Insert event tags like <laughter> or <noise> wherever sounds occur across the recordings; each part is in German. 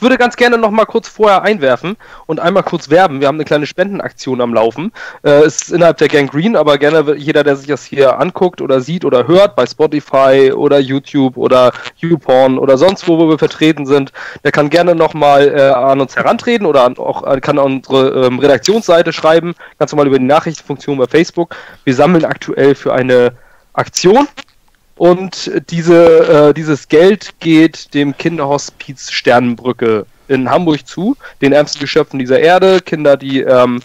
ich würde ganz gerne noch mal kurz vorher einwerfen und einmal kurz werben. Wir haben eine kleine Spendenaktion am Laufen. Äh, ist innerhalb der Gang Green, aber gerne jeder, der sich das hier anguckt oder sieht oder hört, bei Spotify oder YouTube oder YouPorn oder sonst wo, wo wir vertreten sind, der kann gerne noch mal äh, an uns herantreten oder an, auch äh, kann an unsere ähm, Redaktionsseite schreiben, ganz normal über die Nachrichtenfunktion bei Facebook. Wir sammeln aktuell für eine Aktion und diese, äh, dieses Geld geht dem Kinderhospiz Sternenbrücke in Hamburg zu, den ärmsten Geschöpfen dieser Erde, Kinder, die ähm,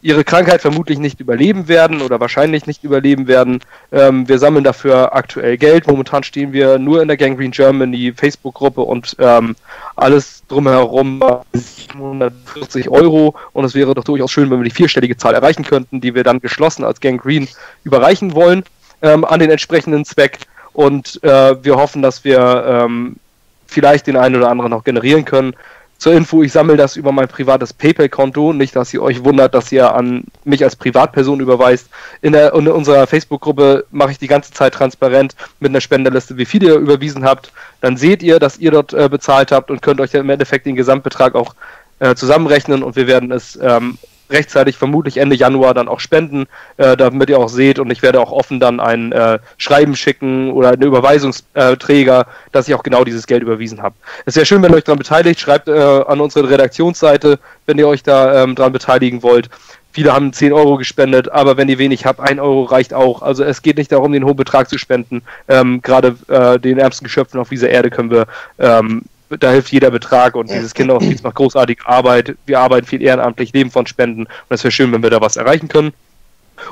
ihre Krankheit vermutlich nicht überleben werden oder wahrscheinlich nicht überleben werden. Ähm, wir sammeln dafür aktuell Geld. Momentan stehen wir nur in der Gangrene Germany Facebook-Gruppe und ähm, alles drumherum 740 Euro. Und es wäre doch durchaus schön, wenn wir die vierstellige Zahl erreichen könnten, die wir dann geschlossen als Gangrene überreichen wollen ähm, an den entsprechenden Zweck. Und äh, wir hoffen, dass wir ähm, vielleicht den einen oder anderen noch generieren können. Zur Info, ich sammle das über mein privates PayPal-Konto. Nicht, dass ihr euch wundert, dass ihr an mich als Privatperson überweist. In, der, in unserer Facebook-Gruppe mache ich die ganze Zeit transparent mit einer Spenderliste, wie viel ihr überwiesen habt. Dann seht ihr, dass ihr dort äh, bezahlt habt und könnt euch im Endeffekt den Gesamtbetrag auch äh, zusammenrechnen und wir werden es ähm, rechtzeitig, vermutlich Ende Januar, dann auch spenden, äh, damit ihr auch seht. Und ich werde auch offen dann ein äh, Schreiben schicken oder einen Überweisungsträger, dass ich auch genau dieses Geld überwiesen habe. Es wäre schön, wenn ihr euch daran beteiligt. Schreibt äh, an unsere Redaktionsseite, wenn ihr euch da ähm, dran beteiligen wollt. Viele haben 10 Euro gespendet, aber wenn ihr wenig habt, 1 Euro reicht auch. Also es geht nicht darum, den hohen Betrag zu spenden. Ähm, Gerade äh, den ärmsten Geschöpfen auf dieser Erde können wir ähm, da hilft jeder Betrag und dieses Kinderhospiz macht großartige Arbeit. Wir arbeiten viel ehrenamtlich, leben von Spenden und es wäre schön, wenn wir da was erreichen können.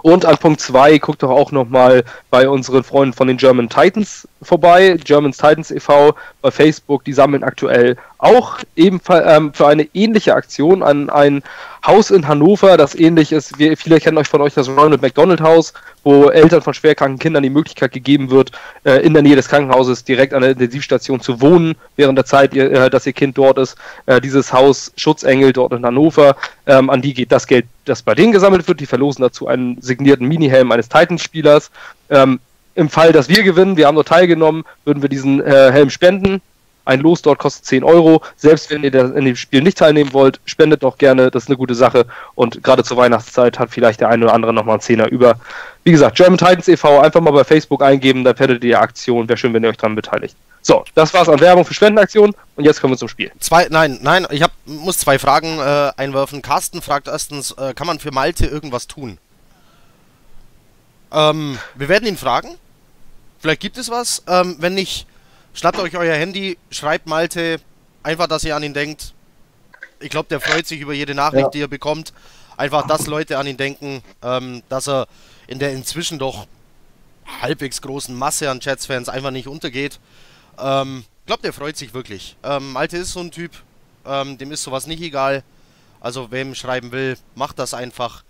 Und an Punkt 2 guckt doch auch nochmal bei unseren Freunden von den German Titans vorbei, German Titans e.V. bei Facebook, die sammeln aktuell auch ebenfalls ähm, für eine ähnliche Aktion an ein Haus in Hannover, das ähnlich ist, wir, viele kennen euch von euch das Ronald McDonald Haus, wo Eltern von schwerkranken Kindern die Möglichkeit gegeben wird, äh, in der Nähe des Krankenhauses direkt an der Intensivstation zu wohnen, während der Zeit, ihr, äh, dass ihr Kind dort ist. Äh, dieses Haus Schutzengel dort in Hannover, ähm, an die geht das Geld, das bei denen gesammelt wird. Die verlosen dazu einen signierten Minihelm eines Titans-Spielers. Ähm, Im Fall, dass wir gewinnen, wir haben nur teilgenommen, würden wir diesen äh, Helm spenden ein Los dort kostet 10 Euro. Selbst wenn ihr in dem Spiel nicht teilnehmen wollt, spendet doch gerne. Das ist eine gute Sache. Und gerade zur Weihnachtszeit hat vielleicht der eine oder andere nochmal einen Zehner über. Wie gesagt, German Titans e.V. einfach mal bei Facebook eingeben, da findet ihr die Aktion. Wäre schön, wenn ihr euch daran beteiligt. So, das war's an Werbung für Spendenaktionen und jetzt kommen wir zum Spiel. Zwei, nein, nein, ich hab, muss zwei Fragen äh, einwerfen. Carsten fragt erstens, äh, kann man für Malte irgendwas tun? Ähm, wir werden ihn fragen. Vielleicht gibt es was. Ähm, wenn nicht, Schnappt euch euer Handy, schreibt Malte, einfach, dass ihr an ihn denkt. Ich glaube, der freut sich über jede Nachricht, ja. die er bekommt. Einfach, dass Leute an ihn denken, ähm, dass er in der inzwischen doch halbwegs großen Masse an Jets-Fans einfach nicht untergeht. Ähm, ich glaube, der freut sich wirklich. Ähm, Malte ist so ein Typ, ähm, dem ist sowas nicht egal. Also, wem schreiben will, macht das einfach.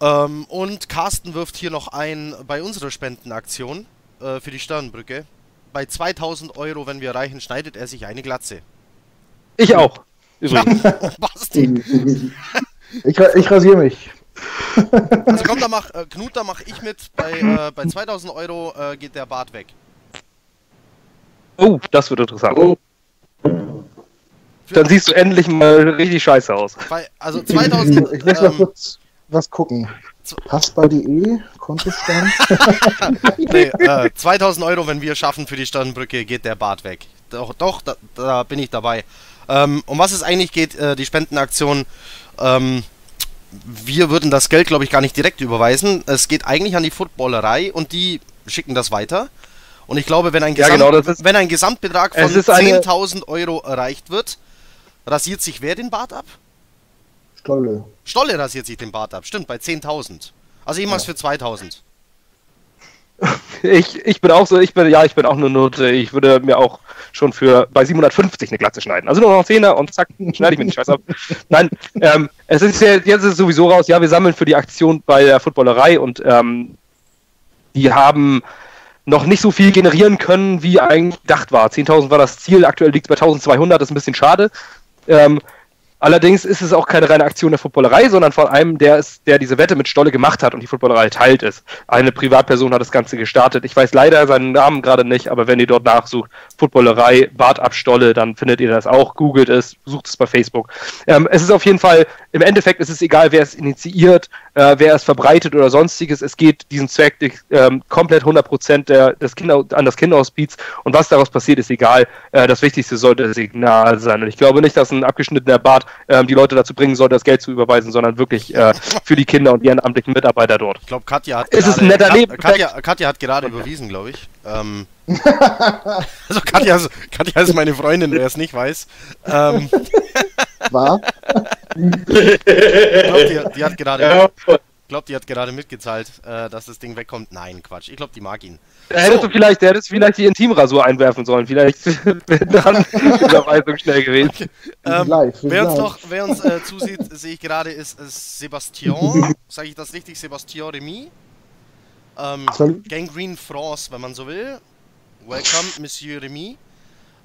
Ähm, und Carsten wirft hier noch ein bei unserer Spendenaktion äh, für die Sternenbrücke bei 2000 Euro, wenn wir erreichen, schneidet er sich eine Glatze. Ich auch. Übrigens. Basti. ich, <laughs> <laughs> ich rasiere mich. Also komm, da mach, äh, Knut, da mach ich mit. Bei, äh, bei 2000 Euro äh, geht der Bart weg. Oh, das wird interessant. Oh. Dann siehst du endlich mal richtig scheiße aus. Bei, also 2000. Ich mal ähm, kurz was gucken. Passbar.de, Kontostand. <laughs> nee, äh, 2000 Euro, wenn wir schaffen für die Sternbrücke, geht der Bart weg. Doch, doch, da, da bin ich dabei. Ähm, um was es eigentlich geht, äh, die Spendenaktion, ähm, wir würden das Geld, glaube ich, gar nicht direkt überweisen. Es geht eigentlich an die Footballerei und die schicken das weiter. Und ich glaube, wenn ein, Gesamt, ja, genau, ist, wenn ein Gesamtbetrag von 10.000 Euro erreicht wird, rasiert sich wer den Bart ab? Stolle. Stolle rasiert sich den Bart ab, stimmt, bei 10.000. Also ich mach's ja. für 2.000. Ich, ich bin auch so, ich bin, ja, ich bin auch eine Note. Ich würde mir auch schon für bei 750 eine Glatze schneiden. Also nur noch 10er und zack, schneide ich mir den Scheiß ab. <laughs> Nein, ähm, es ist ja, jetzt ist es sowieso raus, ja, wir sammeln für die Aktion bei der Footballerei und ähm, die haben noch nicht so viel generieren können, wie eigentlich gedacht war. 10.000 war das Ziel, aktuell liegt es bei 1.200, das ist ein bisschen schade. Ähm, Allerdings ist es auch keine reine Aktion der Footballerei, sondern von einem, der ist, der diese Wette mit Stolle gemacht hat und die Footballerei teilt ist. Eine Privatperson hat das Ganze gestartet. Ich weiß leider seinen Namen gerade nicht, aber wenn ihr dort nachsucht, Footballerei, Bart ab Stolle, dann findet ihr das auch. Googelt es, sucht es bei Facebook. Ähm, es ist auf jeden Fall, im Endeffekt ist es egal, wer es initiiert, äh, wer es verbreitet oder sonstiges. Es geht diesen Zweck äh, komplett 100% der, des Kinder, an das Kinderhospiz und was daraus passiert, ist egal. Äh, das Wichtigste sollte das Signal sein. Und ich glaube nicht, dass ein abgeschnittener Bart ähm, die Leute dazu bringen soll, das Geld zu überweisen, sondern wirklich äh, für die Kinder und die ehrenamtlichen Mitarbeiter dort. Ich glaube, Katja hat es ist ein netter Kat Katja, Katja, hat gerade okay. überwiesen, glaube ich. Ähm, <laughs> also Katja, Katja ist meine Freundin, wer es nicht weiß. Ähm, War? <laughs> ich glaube, die, die, hat gerade. Ja. Ich glaube, die hat gerade mitgezahlt, äh, dass das Ding wegkommt. Nein, Quatsch. Ich glaube, die mag ihn. Da hättest so. du vielleicht, der hättest vielleicht die Intimrasur einwerfen sollen. Vielleicht <laughs> wäre dann die Überweisung schnell gewesen. Okay. Ähm, live, wer, uns noch, wer uns äh, zusieht, <laughs> sehe ich gerade, ist, ist Sebastian. <laughs> Sage ich das richtig? Sebastian Remy. Ähm, Gangrene France, wenn man so will. Welcome, Monsieur Remy.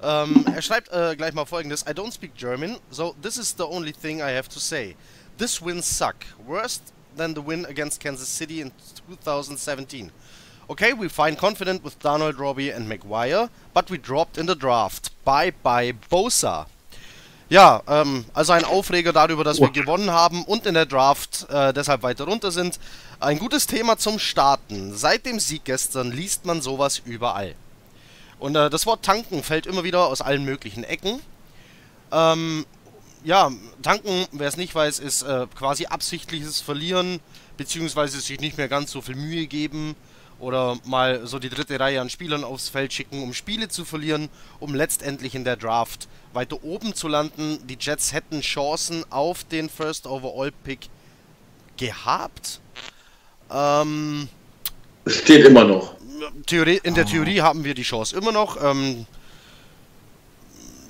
Um, er schreibt äh, gleich mal folgendes: I don't speak German, so this is the only thing I have to say. This win suck. Worst than the win against Kansas City in 2017. Okay, we find confident with Donald, Robbie and McGuire, but we dropped in the draft. Bye bye Bosa. Ja, ähm, also ein Aufreger darüber, dass wir gewonnen haben und in der Draft äh, deshalb weiter runter sind. Ein gutes Thema zum Starten. Seit dem Sieg gestern liest man sowas überall. Und äh, das Wort tanken fällt immer wieder aus allen möglichen Ecken. Ähm, ja, tanken, wer es nicht weiß, ist äh, quasi absichtliches Verlieren, beziehungsweise sich nicht mehr ganz so viel Mühe geben oder mal so die dritte Reihe an Spielern aufs Feld schicken, um Spiele zu verlieren, um letztendlich in der Draft weiter oben zu landen. Die Jets hätten Chancen auf den First Overall Pick gehabt. Ähm, Steht immer noch. Theorie, in der Theorie haben wir die Chance immer noch. Ähm,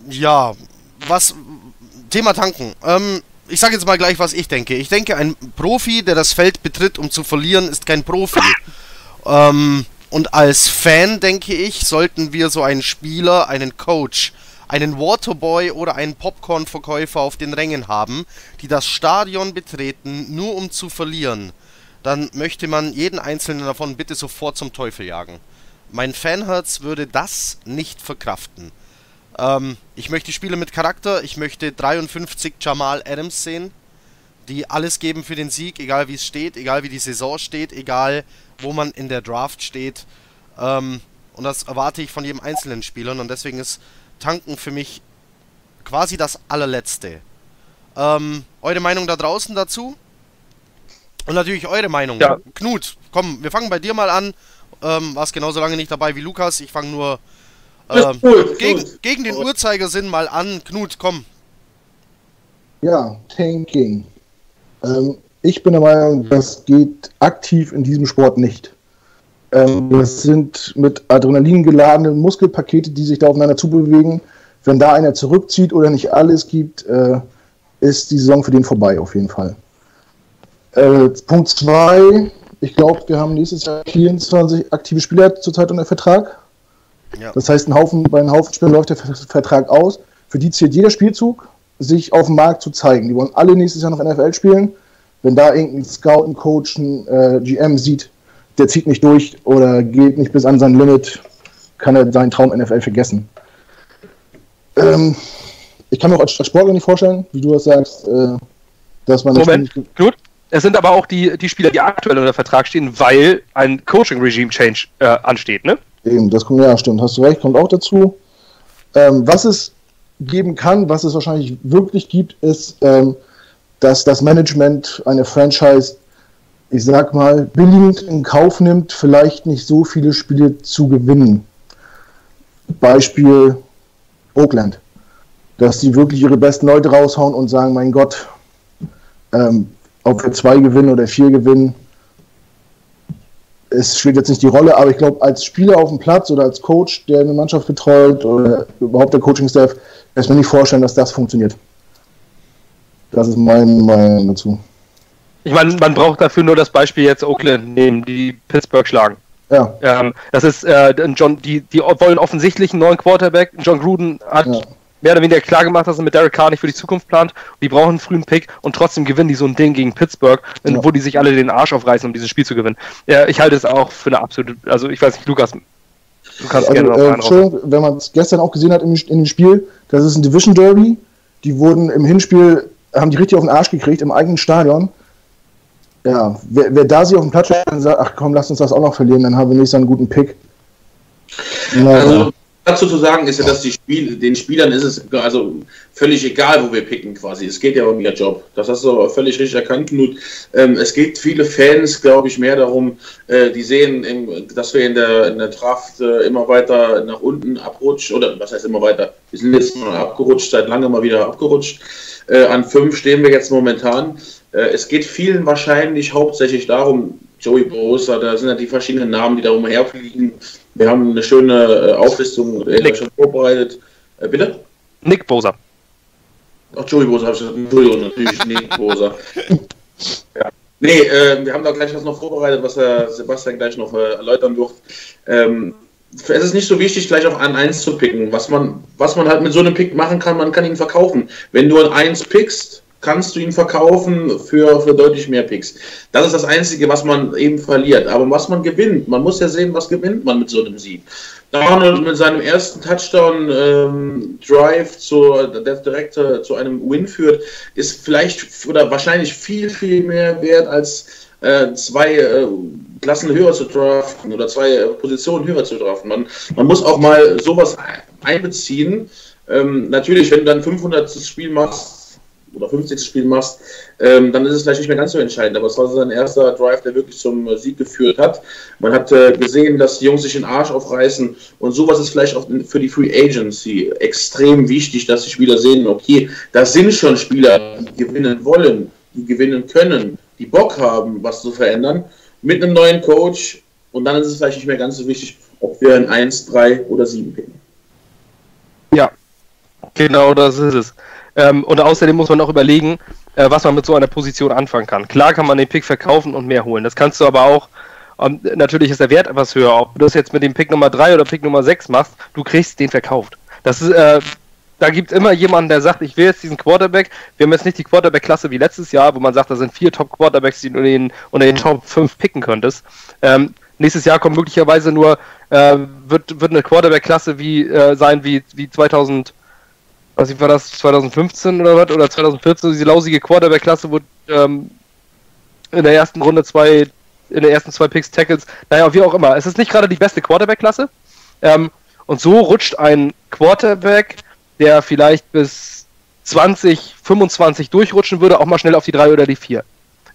ja, was Thema Tanken. Ähm, ich sage jetzt mal gleich, was ich denke. Ich denke, ein Profi, der das Feld betritt, um zu verlieren, ist kein Profi. ähm, und als Fan, denke ich, sollten wir so einen Spieler, einen Coach, einen Waterboy oder einen Popcorn-Verkäufer auf den Rängen haben, die das Stadion betreten, nur um zu verlieren. Dann möchte man jeden einzelnen davon bitte sofort zum Teufel jagen. Mein Fanherz würde das nicht verkraften. Ähm, ich möchte Spieler mit Charakter. Ich möchte 53 Jamal Adams sehen, die alles geben für den Sieg, egal wie es steht, egal wie die Saison steht, egal wo man in der Draft steht. Ähm, und das erwarte ich von jedem einzelnen Spieler. Und deswegen ist Tanken für mich quasi das allerletzte. Ähm, eure Meinung da draußen dazu? Und natürlich eure Meinung. Ja. Knut, komm, wir fangen bei dir mal an. Ähm, warst genauso lange nicht dabei wie Lukas. Ich fange nur ähm, gegen, gegen den Uhrzeigersinn mal an. Knut, komm. Ja, Tanking. Ähm, ich bin der Meinung, das geht aktiv in diesem Sport nicht. Ähm, das sind mit Adrenalin geladene Muskelpakete, die sich da aufeinander zubewegen. Wenn da einer zurückzieht oder nicht alles gibt, äh, ist die Saison für den vorbei, auf jeden Fall. Äh, Punkt 2, ich glaube, wir haben nächstes Jahr 24 aktive Spieler zurzeit unter Vertrag. Ja. Das heißt, ein Haufen, bei einem Haufen Spielern läuft der Vertrag aus. Für die zählt jeder Spielzug, sich auf dem Markt zu zeigen. Die wollen alle nächstes Jahr noch NFL spielen. Wenn da irgendein Scout, ein Coach, ein äh, GM sieht, der zieht nicht durch oder geht nicht bis an sein Limit, kann er seinen Traum NFL vergessen. Ähm, ich kann mir auch als Sportler nicht vorstellen, wie du das sagst, äh, dass man. Moment, gut. Es sind aber auch die, die Spieler, die aktuell unter Vertrag stehen, weil ein Coaching-Regime-Change äh, ansteht, ne? Eben, das kommt, ja, stimmt, hast du recht, kommt auch dazu. Ähm, was es geben kann, was es wahrscheinlich wirklich gibt, ist, ähm, dass das Management eine Franchise, ich sag mal, billigend in Kauf nimmt, vielleicht nicht so viele Spiele zu gewinnen. Beispiel Oakland. Dass die wirklich ihre besten Leute raushauen und sagen, mein Gott, ähm, ob wir zwei gewinnen oder vier gewinnen, es spielt jetzt nicht die Rolle, aber ich glaube, als Spieler auf dem Platz oder als Coach, der eine Mannschaft betreut oder überhaupt der Coaching-Staff, kann ich mir nicht vorstellen, dass das funktioniert. Das ist mein Meinung dazu. Ich meine, man braucht dafür nur das Beispiel jetzt Oakland nehmen, die Pittsburgh schlagen. Ja. Ähm, das ist äh, John, die, die wollen offensichtlich einen neuen Quarterback. John Gruden hat ja. Mehr oder weniger klar gemacht, dass er mit Derek Carr nicht für die Zukunft plant. Die brauchen einen frühen Pick und trotzdem gewinnen die so ein Ding gegen Pittsburgh, ja. wo die sich alle den Arsch aufreißen, um dieses Spiel zu gewinnen. Ja, ich halte es auch für eine absolute, also ich weiß nicht, Lukas, du kannst also, gerne äh, Entschuldigung, wenn man es gestern auch gesehen hat in, in dem Spiel, das ist ein Division Derby. Die wurden im Hinspiel, haben die richtig auf den Arsch gekriegt im eigenen Stadion. Ja, wer, wer da sich auf den Platz stellt und sagt, ach komm, lass uns das auch noch verlieren, dann haben wir nächstes Jahr einen guten Pick. Also, dazu zu sagen ist ja, dass die Spiel, den Spielern ist es also völlig egal, wo wir picken quasi. Es geht ja um ihr Job. Das hast du völlig richtig erkannt, Knut. Ähm, es geht viele Fans, glaube ich, mehr darum, äh, die sehen, im, dass wir in der, in der Draft äh, immer weiter nach unten abrutschen. Oder was heißt immer weiter? Wir sind jetzt mal abgerutscht, seit langem mal wieder abgerutscht. Äh, an fünf stehen wir jetzt momentan. Äh, es geht vielen wahrscheinlich hauptsächlich darum, Joey Bosa, da sind ja die verschiedenen Namen, die da umherfliegen. Wir haben eine schöne äh, Auflistung äh, schon vorbereitet. Äh, bitte? Nick Bosa. Ach, Joey Bosa habe ich gesagt. Entschuldigung, natürlich <laughs> Nick Bosa. Ja. Nee, äh, wir haben da gleich was noch vorbereitet, was der Sebastian gleich noch äh, erläutern wird. Ähm, es ist nicht so wichtig, gleich auf an 1 zu picken. Was man, was man halt mit so einem Pick machen kann, man kann ihn verkaufen. Wenn du an 1 pickst, kannst du ihn verkaufen für, für deutlich mehr Picks. Das ist das Einzige, was man eben verliert. Aber was man gewinnt, man muss ja sehen, was gewinnt man mit so einem Sieg. Darnold mit seinem ersten Touchdown-Drive, ähm, zu, der direkt zu einem Win führt, ist vielleicht oder wahrscheinlich viel, viel mehr wert als äh, zwei äh, Klassen höher zu draften oder zwei äh, Positionen höher zu draften. Man, man muss auch mal sowas einbeziehen. Ähm, natürlich, wenn du dann 500 Spiel machst, oder 50. Spiel machst, ähm, dann ist es vielleicht nicht mehr ganz so entscheidend. Aber es war sein erster Drive, der wirklich zum äh, Sieg geführt hat. Man hat äh, gesehen, dass die Jungs sich den Arsch aufreißen und sowas ist vielleicht auch für die Free Agency extrem wichtig, dass die Spieler sehen, okay, da sind schon Spieler, die gewinnen wollen, die gewinnen können, die Bock haben, was zu verändern, mit einem neuen Coach und dann ist es vielleicht nicht mehr ganz so wichtig, ob wir ein 1, 3 oder 7 picken. Ja, genau das ist es. Ähm, und außerdem muss man auch überlegen, äh, was man mit so einer Position anfangen kann. Klar kann man den Pick verkaufen und mehr holen. Das kannst du aber auch. Ähm, natürlich ist der Wert etwas höher. Ob du das jetzt mit dem Pick Nummer 3 oder Pick Nummer 6 machst, du kriegst den verkauft. Das ist, äh, da gibt es immer jemanden, der sagt, ich will jetzt diesen Quarterback. Wir haben jetzt nicht die Quarterback-Klasse wie letztes Jahr, wo man sagt, da sind vier Top-Quarterbacks, die du den, unter den Top 5 picken könntest. Ähm, nächstes Jahr kommt möglicherweise nur, äh, wird, wird eine Quarterback-Klasse wie, äh, sein wie, wie 2000 was war das, 2015 oder was, oder 2014, diese lausige Quarterback-Klasse, wo ähm, in der ersten Runde zwei, in den ersten zwei Picks Tackles, naja, wie auch immer. Es ist nicht gerade die beste Quarterback-Klasse. Ähm, und so rutscht ein Quarterback, der vielleicht bis 20, 25 durchrutschen würde, auch mal schnell auf die 3 oder die 4.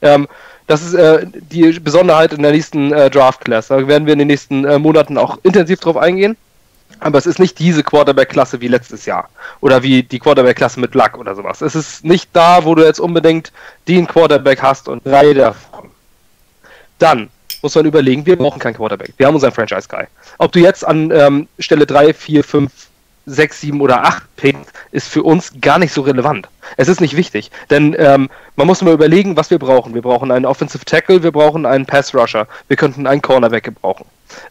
Ähm, das ist äh, die Besonderheit in der nächsten äh, Draft-Class. Da werden wir in den nächsten äh, Monaten auch intensiv drauf eingehen. Aber es ist nicht diese Quarterback-Klasse wie letztes Jahr. Oder wie die Quarterback-Klasse mit Luck oder sowas. Es ist nicht da, wo du jetzt unbedingt den Quarterback hast und drei davon. Dann muss man überlegen, wir brauchen keinen Quarterback. Wir haben unseren Franchise-Guy. Ob du jetzt an ähm, Stelle 3, 4, 5, 6, 7 oder 8 pickst, ist für uns gar nicht so relevant. Es ist nicht wichtig, denn ähm, man muss mal überlegen, was wir brauchen. Wir brauchen einen Offensive Tackle, wir brauchen einen Pass Rusher, wir könnten einen Cornerback gebrauchen.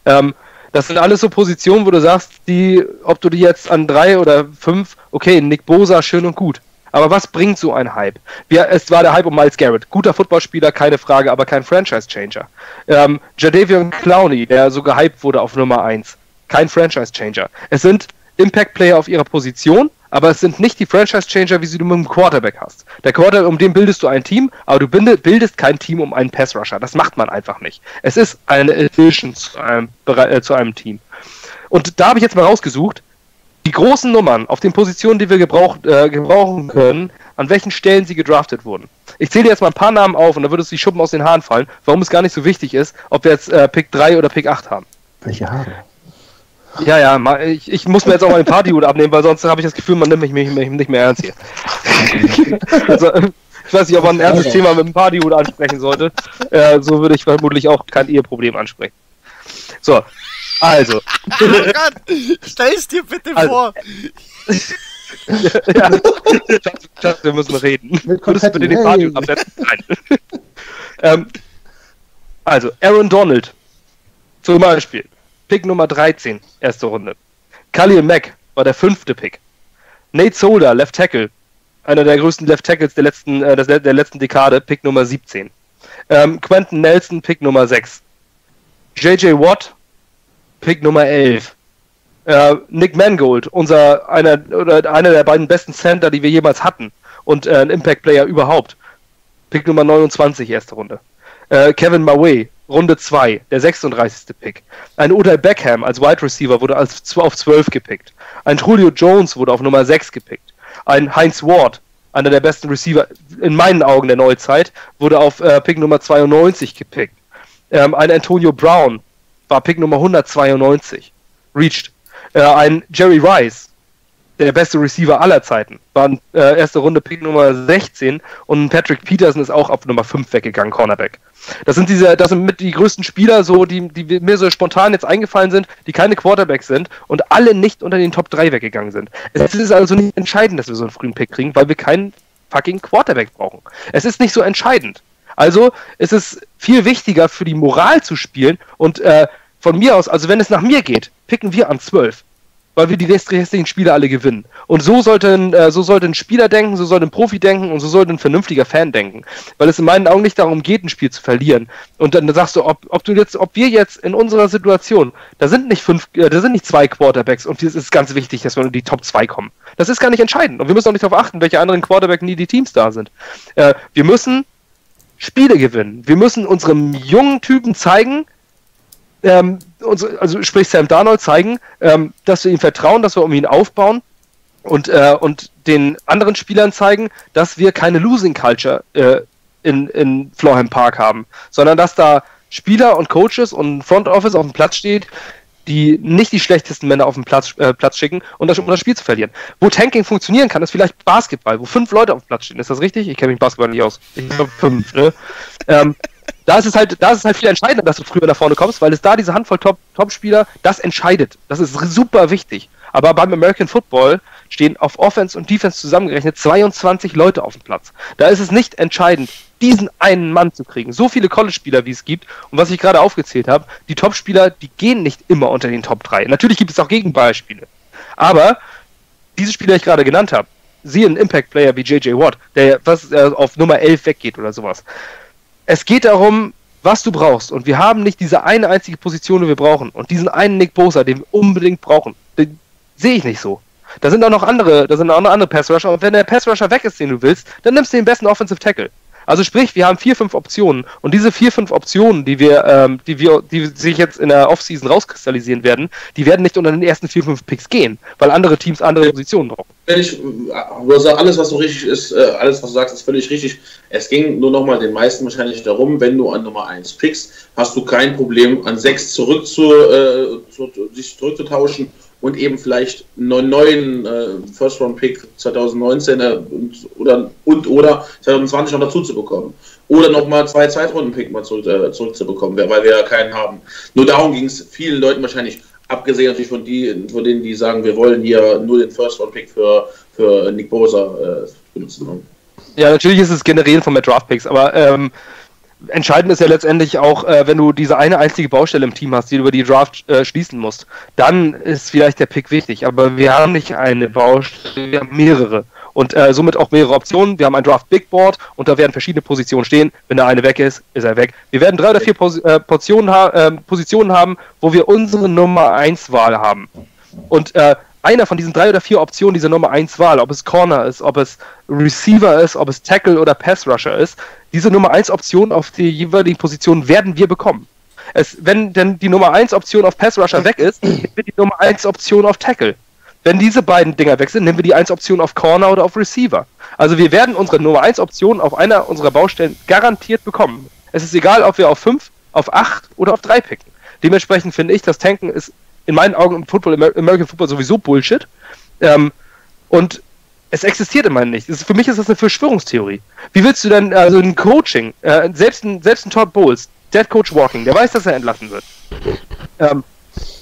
Ähm, das sind alles so Positionen, wo du sagst, die, ob du die jetzt an drei oder fünf, okay, Nick Bosa, schön und gut. Aber was bringt so ein Hype? Wir, es war der Hype um Miles Garrett. Guter Footballspieler, keine Frage, aber kein Franchise-Changer. Ähm, Jadavion Clowney, der so gehypt wurde auf Nummer 1. Kein Franchise-Changer. Es sind Impact-Player auf ihrer Position, aber es sind nicht die Franchise-Changer, wie sie du mit dem Quarterback hast. Der Quarterback, um den bildest du ein Team, aber du bildest kein Team um einen Pass-Rusher. Das macht man einfach nicht. Es ist eine Addition zu einem, äh, zu einem Team. Und da habe ich jetzt mal rausgesucht, die großen Nummern auf den Positionen, die wir gebraucht, äh, gebrauchen können, an welchen Stellen sie gedraftet wurden. Ich zähle jetzt mal ein paar Namen auf und da würde es die Schuppen aus den Haaren fallen, warum es gar nicht so wichtig ist, ob wir jetzt äh, Pick 3 oder Pick 8 haben. Welche Haare? Ja, ja, ich, ich muss mir jetzt auch mal den Partyhut abnehmen, weil sonst habe ich das Gefühl, man nimmt mich, mich, mich nicht mehr ernst hier. <laughs> also, ich weiß nicht, ob man ein ernstes Thema mit dem Partyhut ansprechen sollte. Äh, so würde ich vermutlich auch kein Eheproblem ansprechen. So, also. Oh Gott, stell's dir bitte also, vor. <laughs> ja, Schatz, Schatz, wir müssen reden. Würdest du bitte den Partyhut absetzen? Nein. <laughs> ähm, also, Aaron Donald. Zum Beispiel. Pick Nummer 13, erste Runde. Khalil Mack war der fünfte Pick. Nate Solder, Left Tackle, einer der größten Left Tackles der letzten, äh, der, letzten Dekade, Pick Nummer 17. Ähm, Quentin Nelson, Pick Nummer 6. JJ Watt, Pick Nummer 11. Äh, Nick Mangold, unser einer oder einer der beiden besten Center, die wir jemals hatten und äh, ein Impact Player überhaupt. Pick Nummer 29, erste Runde. Äh, Kevin Maway, Runde 2, der 36. Pick. Ein Odell Beckham als Wide Receiver wurde als, auf 12 gepickt. Ein Julio Jones wurde auf Nummer 6 gepickt. Ein Heinz Ward, einer der besten Receiver in meinen Augen der Neuzeit, wurde auf äh, Pick Nummer 92 gepickt. Ähm, ein Antonio Brown war Pick Nummer 192. Reached. Äh, ein Jerry Rice, der beste Receiver aller Zeiten, war äh, erste Runde Pick Nummer 16 und Patrick Peterson ist auch auf Nummer 5 weggegangen, Cornerback. Das sind diese, das sind mit die größten Spieler, so, die, die mir so spontan jetzt eingefallen sind, die keine Quarterbacks sind und alle nicht unter den Top 3 weggegangen sind. Es ist also nicht entscheidend, dass wir so einen frühen Pick kriegen, weil wir keinen fucking Quarterback brauchen. Es ist nicht so entscheidend. Also ist es viel wichtiger für die Moral zu spielen und äh, von mir aus, also wenn es nach mir geht, picken wir an 12 weil wir die restlichen Spiele alle gewinnen. Und so sollte, ein, äh, so sollte ein Spieler denken, so sollte ein Profi denken und so sollte ein vernünftiger Fan denken. Weil es in meinen Augen nicht darum geht, ein Spiel zu verlieren. Und dann sagst du, ob, ob du jetzt, ob wir jetzt in unserer Situation, da sind nicht fünf, äh, da sind nicht zwei Quarterbacks und es ist ganz wichtig, dass wir in die Top 2 kommen. Das ist gar nicht entscheidend. Und wir müssen auch nicht darauf achten, welche anderen Quarterback nie die Teams da sind. Äh, wir müssen Spiele gewinnen. Wir müssen unserem jungen Typen zeigen, ähm, also sprich Sam Darnold zeigen, ähm, dass wir ihm vertrauen, dass wir um ihn aufbauen und, äh, und den anderen Spielern zeigen, dass wir keine Losing Culture äh, in, in Florham Park haben, sondern dass da Spieler und Coaches und Front Office auf dem Platz steht, die nicht die schlechtesten Männer auf den Platz, äh, Platz schicken, um das, um das Spiel zu verlieren. Wo Tanking funktionieren kann, ist vielleicht Basketball, wo fünf Leute auf dem Platz stehen. Ist das richtig? Ich kenne mich Basketball nicht aus. Ich glaube fünf, ne? ähm, da ist es halt, da ist es halt viel entscheidender, dass du früher nach vorne kommst, weil es da diese Handvoll Top-Spieler, Top das entscheidet. Das ist super wichtig. Aber beim American Football stehen auf Offense und Defense zusammengerechnet 22 Leute auf dem Platz. Da ist es nicht entscheidend, diesen einen Mann zu kriegen. So viele College-Spieler, wie es gibt. Und was ich gerade aufgezählt habe, die Top-Spieler, die gehen nicht immer unter den Top 3. Natürlich gibt es auch Gegenbeispiele. Aber diese Spieler, die ich gerade genannt habe, siehe einen Impact-Player wie JJ Watt, der was, äh, auf Nummer 11 weggeht oder sowas es geht darum, was du brauchst. Und wir haben nicht diese eine einzige Position, die wir brauchen. Und diesen einen Nick Bosa, den wir unbedingt brauchen, den sehe ich nicht so. Da sind auch noch andere, da sind auch noch andere Pass Rusher. Und wenn der Pass Rusher weg ist, den du willst, dann nimmst du den besten Offensive Tackle. Also sprich, wir haben vier, fünf Optionen und diese vier, fünf Optionen, die wir, ähm, die wir, die sich jetzt in der Offseason rauskristallisieren werden, die werden nicht unter den ersten vier, fünf Picks gehen, weil andere Teams andere Positionen brauchen. Ich, also alles, was so richtig ist, äh, alles, was du sagst, ist völlig richtig. Es ging nur nochmal den meisten wahrscheinlich darum, wenn du an Nummer 1 pickst, hast du kein Problem, an 6 zurück zu, äh, zu, sich zurückzutauschen und eben vielleicht einen neuen äh, First Round Pick 2019 äh, und, oder, und oder 2020 noch dazu zu bekommen. Oder nochmal zwei Zweitrunden Pick mal zurück, äh, zurückzubekommen, weil wir ja keinen haben. Nur darum ging es vielen Leuten wahrscheinlich, abgesehen natürlich von, die, von denen, die sagen, wir wollen hier nur den First Round Pick für, für Nick Bosa äh, benutzen. Ja, natürlich ist es Generieren von mehr Draft Picks, aber ähm, entscheidend ist ja letztendlich auch, äh, wenn du diese eine einzige Baustelle im Team hast, die du über die Draft äh, schließen musst, dann ist vielleicht der Pick wichtig. Aber wir haben nicht eine Baustelle, wir haben mehrere. Und äh, somit auch mehrere Optionen. Wir haben ein Draft Big Board und da werden verschiedene Positionen stehen. Wenn der eine weg ist, ist er weg. Wir werden drei oder vier Pos äh, Portionen ha äh, Positionen haben, wo wir unsere Nummer 1 Wahl haben. Und äh, einer von diesen drei oder vier Optionen dieser Nummer 1 Wahl, ob es Corner ist, ob es Receiver ist, ob es Tackle oder Pass Rusher ist, diese Nummer 1 Option auf die jeweiligen Positionen werden wir bekommen. Es, wenn denn die Nummer 1 Option auf Pass Rusher weg ist, nehmen wir die Nummer 1 Option auf Tackle. Wenn diese beiden Dinger weg sind, nehmen wir die 1 Option auf Corner oder auf Receiver. Also wir werden unsere Nummer 1 Option auf einer unserer Baustellen garantiert bekommen. Es ist egal, ob wir auf 5, auf 8 oder auf 3 picken. Dementsprechend finde ich, das Tanken ist in meinen Augen im Football, American Football sowieso Bullshit. Ähm, und es existiert immerhin nicht. Ist, für mich ist das eine Verschwörungstheorie. Wie willst du denn, also ein Coaching, äh, selbst, ein, selbst ein Todd Bowles, Dead Coach Walking, der weiß, dass er entlassen wird. Ähm,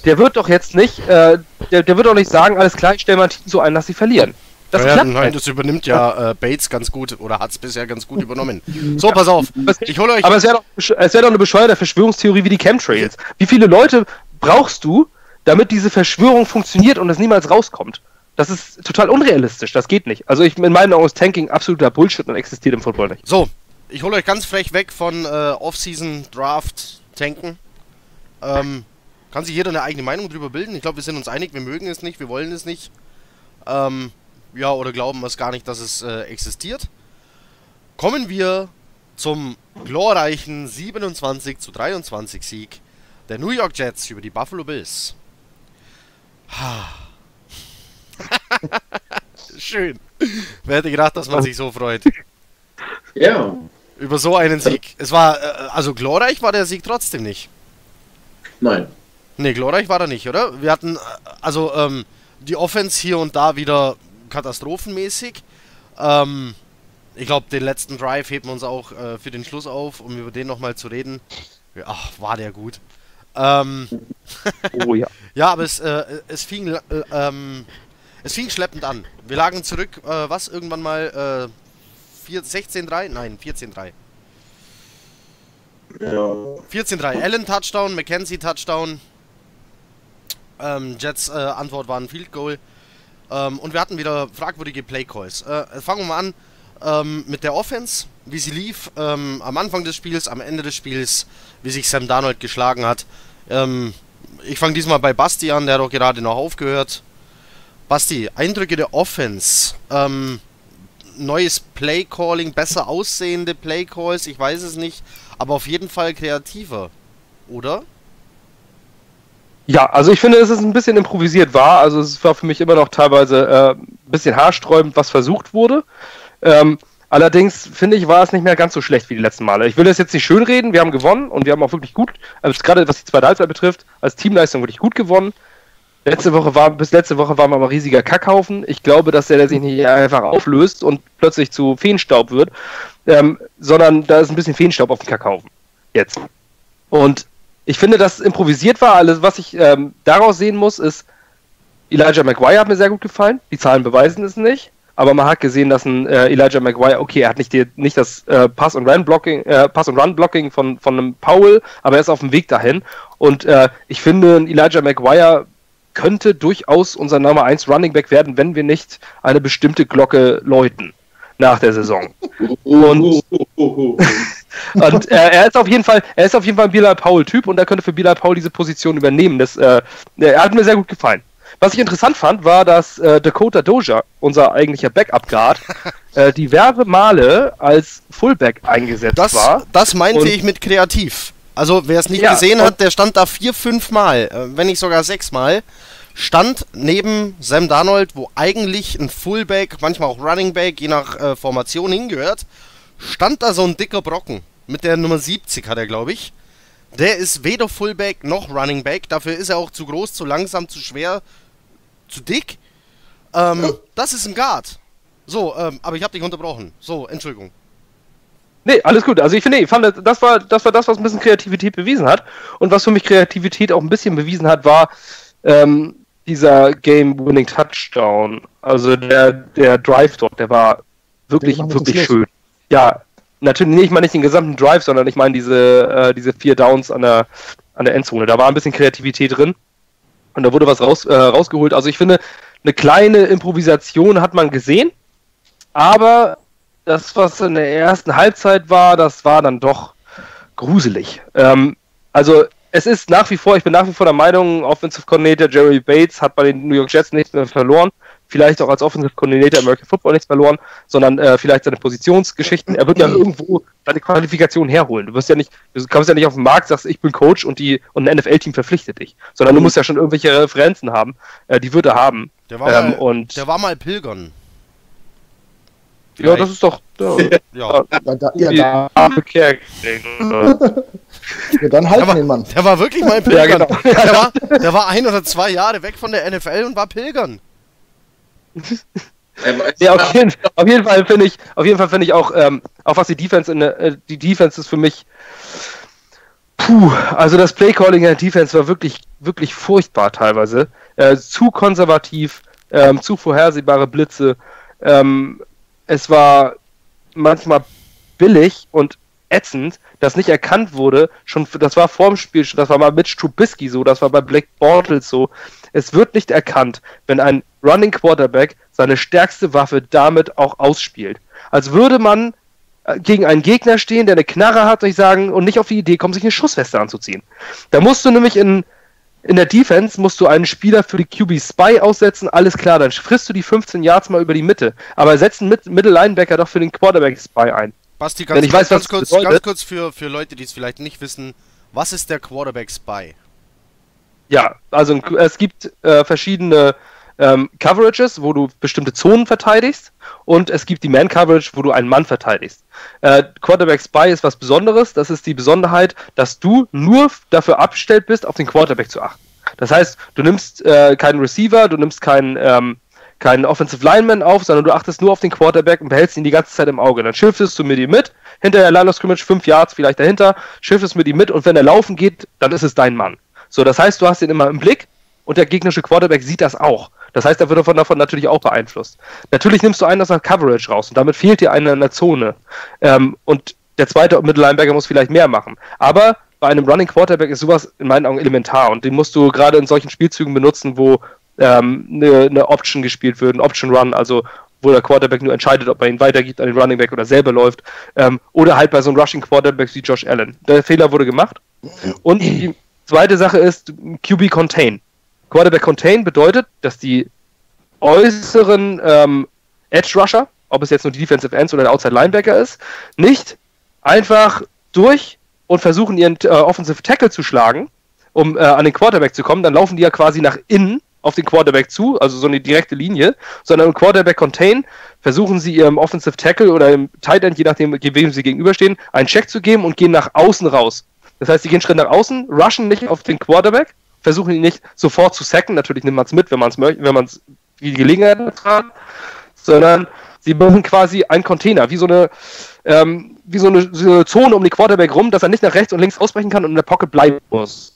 der wird doch jetzt nicht, äh, der, der wird doch nicht sagen, alles klar, ich stelle mein Team so ein, dass sie verlieren. Das ja, nein, das übernimmt ja äh, Bates ganz gut oder hat es bisher ganz gut übernommen. So, pass auf, ich hole euch. Aber es wäre doch, wär doch eine bescheuerte Verschwörungstheorie wie die Chemtrails. Wie viele Leute brauchst du, damit diese Verschwörung funktioniert und es niemals rauskommt. Das ist total unrealistisch, das geht nicht. Also ich in meinen Augen ist Tanking absoluter Bullshit und existiert im Football nicht. So, ich hole euch ganz frech weg von äh, Off-Season Draft Tanken. Ähm, kann sich jeder eine eigene Meinung drüber bilden. Ich glaube, wir sind uns einig, wir mögen es nicht, wir wollen es nicht. Ähm, ja, oder glauben es gar nicht, dass es äh, existiert. Kommen wir zum glorreichen 27 zu 23 Sieg der New York Jets über die Buffalo Bills. <laughs> Schön. Wer hätte gedacht, dass man sich so freut? Ja. Über so einen Sieg. Es war, äh, also glorreich war der Sieg trotzdem nicht. Nein. Ne, glorreich war er nicht, oder? Wir hatten, äh, also, ähm, die Offense hier und da wieder katastrophenmäßig. Ähm, ich glaube, den letzten Drive heben wir uns auch äh, für den Schluss auf, um über den nochmal zu reden. Ach, war der gut. Ähm, Oh ja. <laughs> ja, aber es, äh, es fing, äh, ähm, es fing schleppend an. Wir lagen zurück, äh, was, irgendwann mal, äh, 4 16-3? Nein, 14-3. Ja. 14-3. Allen Touchdown, Mackenzie Touchdown. Ähm, Jets äh, Antwort war ein Field Goal. Ähm, und wir hatten wieder fragwürdige Play Calls. Äh, fangen wir mal an ähm, mit der Offense, wie sie lief ähm, am Anfang des Spiels, am Ende des Spiels, wie sich Sam Darnold geschlagen hat. Ähm, ich fange diesmal bei Basti an, der hat doch gerade noch aufgehört. Basti, Eindrücke der Offense. Ähm, neues Play Calling, besser aussehende Play Calls, ich weiß es nicht, aber auf jeden Fall kreativer, oder? Ja, also ich finde, es ist ein bisschen improvisiert war. Also es war für mich immer noch teilweise äh, ein bisschen haarsträubend, was versucht wurde. Ähm, allerdings finde ich, war es nicht mehr ganz so schlecht wie die letzten Male. Ich will das jetzt nicht schönreden, wir haben gewonnen und wir haben auch wirklich gut, also gerade was die zweite Halbzeit betrifft, als Teamleistung wirklich gut gewonnen. Letzte Woche war, bis letzte Woche war mal ein riesiger Kackhaufen. Ich glaube, dass der, der sich nicht einfach auflöst und plötzlich zu Feenstaub wird, ähm, sondern da ist ein bisschen Feenstaub auf dem Kackhaufen. Jetzt. Und ich finde, dass improvisiert war. Alles, was ich ähm, daraus sehen muss, ist, Elijah Maguire hat mir sehr gut gefallen. Die Zahlen beweisen es nicht. Aber man hat gesehen, dass ein äh, Elijah Maguire, okay, er hat nicht, die, nicht das äh, Pass- und Run-Blocking äh, Pass und Run-Blocking von, von einem Powell, aber er ist auf dem Weg dahin. Und äh, ich finde, ein Elijah Maguire könnte durchaus unser Nummer 1 Running Back werden, wenn wir nicht eine bestimmte Glocke läuten nach der Saison. Und, <laughs> und äh, er ist auf jeden Fall, er ist auf jeden Fall ein Bilal Paul Typ und er könnte für Bilal Paul diese Position übernehmen. Das, äh, er hat mir sehr gut gefallen. Was ich interessant fand, war, dass äh, Dakota Doja, unser eigentlicher Backup Guard, <laughs> äh, diverse Male als Fullback eingesetzt Das, war. das meinte Und- ich mit kreativ. Also wer es nicht Ja, gesehen hat, der stand da vier, fünf Mal, äh, wenn nicht sogar sechs Mal, stand neben Sam Darnold, wo eigentlich ein Fullback, manchmal auch Running Back, je nach äh, Formation hingehört, stand da so ein dicker Brocken. Mit der Nummer 70 hat er, glaube ich. Der ist weder Fullback noch Running Back. Dafür ist er auch zu groß, zu langsam, zu schwer, zu dick. Ähm, Das ist ein Guard. So, ähm, aber ich habe dich unterbrochen. So, Entschuldigung. Nee, alles gut. Also ich finde, ich fand, das war, das war das, was ein bisschen Kreativität bewiesen hat. Und was für mich Kreativität auch ein bisschen bewiesen hat, war ähm, dieser Game-Winning Touchdown. Also der, der Drive dort, der war wirklich, zum wirklich schön. Ja, natürlich, nee, ich meine nicht den gesamten Drive, sondern ich meine diese, äh, diese vier Downs an der, an der Endzone. Da war ein bisschen Kreativität drin. Und da wurde was raus, äh, rausgeholt. Also ich finde, eine kleine Improvisation hat man gesehen. Aber das, was in der ersten Halbzeit war, das war dann doch gruselig. Ähm, also es ist nach wie vor, ich bin nach wie vor der Meinung, Offensive Coordinator Jerry Bates hat bei den New York Jets nichts mehr verloren. Vielleicht auch als Offensive Coordinator American Football nichts verloren, sondern äh, vielleicht seine Positionsgeschichten. Er wird ja <clears throat> irgendwo seine Qualifikation herholen. Du wirst ja nicht, du kommst ja nicht auf den Markt, sagst, ich bin Coach und die und ein NFL-Team verpflichtet dich, sondern du musst ja schon irgendwelche Referenzen haben. Äh, die wird er haben. Der war, Ähm, mal, und der war mal pilgern. ja, das ist doch. Ja. <laughs> Ja. Ja, da, ja, da, <laughs> ja, dann halten war, den Mann. der war wirklich mal Ja, pilgern. genau. der, war, der war ein oder zwei Jahre weg von der NFL und war pilgern. Ähm, Ja, auf jeden, auf jeden Fall finde ich, auf jeden Fall finde ich auch, ähm, auch was die Defense in der, äh, die Defense ist für mich, puh, also das Playcalling in der Defense war wirklich, wirklich furchtbar teilweise, äh, zu konservativ, ähm, zu vorhersehbare Blitze, ähm, es war manchmal billig und ätzend, dass nicht erkannt wurde, schon, das war vorm Spiel, das war mal mit Strubisky so, das war bei Black Bortles so. Es wird nicht erkannt, wenn ein Running Quarterback seine stärkste Waffe damit auch ausspielt. Als würde man äh, gegen einen Gegner stehen, der eine Knarre hat, ich sagen, und nicht auf die Idee kommt, sich eine Schussweste anzuziehen. Da musst du nämlich in, in der Defense musst du einen Spieler für die QB Spy aussetzen, alles klar, dann frisst du die 15 Yards mal über die Mitte. Aber setz einen Middle Linebacker doch für den Quarterback Spy ein. Basti, ganz, Denn ich weiß, ganz, kurz, ganz kurz für, für Leute, die es vielleicht nicht wissen, was ist der Quarterback Spy? Ja, also es gibt äh, verschiedene ähm, Coverages, wo du bestimmte Zonen verteidigst und es gibt die Man-Coverage, wo du einen Mann verteidigst. Äh, Quarterback Spy ist was Besonderes, das ist die Besonderheit, dass du nur dafür abgestellt bist, auf den Quarterback zu achten. Das heißt, du nimmst äh, keinen Receiver, du nimmst keinen, ähm, keinen Offensive Lineman auf, sondern du achtest nur auf den Quarterback und behältst ihn die ganze Zeit im Auge. Dann shiftest du mit ihm mit, hinter der Line of Scrimmage, fünf Yards vielleicht dahinter, shiftest mit ihm mit und wenn er laufen geht, dann ist es dein Mann. So, das heißt, du hast ihn immer im Blick und der gegnerische Quarterback sieht das auch. Das heißt, er wird davon, davon natürlich auch beeinflusst. Natürlich nimmst du einen aus der Coverage raus und damit fehlt dir einer in der Zone. Ähm, und der zweite Middle Linebacker muss vielleicht mehr machen. Aber bei einem Running Quarterback ist sowas in meinen Augen elementar und den musst du gerade in solchen Spielzügen benutzen, wo ähm, eine, eine Option gespielt wird, ein Option Run, also wo der Quarterback nur entscheidet, ob er ihn weitergibt an den Running Back oder selber läuft. Ähm, oder halt bei so einem Rushing Quarterback wie Josh Allen. Der Fehler wurde gemacht. Und die zweite Sache ist QB Contain. Quarterback Contain bedeutet, dass die äußeren ähm, Edge Rusher, ob es jetzt nur die Defensive Ends oder der Outside Linebacker ist, nicht einfach durch und versuchen ihren äh, Offensive Tackle zu schlagen, um äh, an den Quarterback zu kommen, dann laufen die ja quasi nach innen auf den Quarterback zu, also so eine direkte Linie, sondern im Quarterback Contain versuchen sie ihrem Offensive Tackle oder im Tight End, je nachdem, wem sie gegenüberstehen, einen Check zu geben und gehen nach außen raus. Das heißt, sie gehen Schritt nach außen, rushen nicht auf den Quarterback, versuchen ihn nicht sofort zu sacken, natürlich nimmt man es mit, wenn man es möchte, wenn man es die Gelegenheit hat, sondern sie machen quasi einen Container, wie so eine, ähm, wie so eine, so eine Zone um den Quarterback rum, dass er nicht nach rechts und links ausbrechen kann und in der Pocket bleiben muss.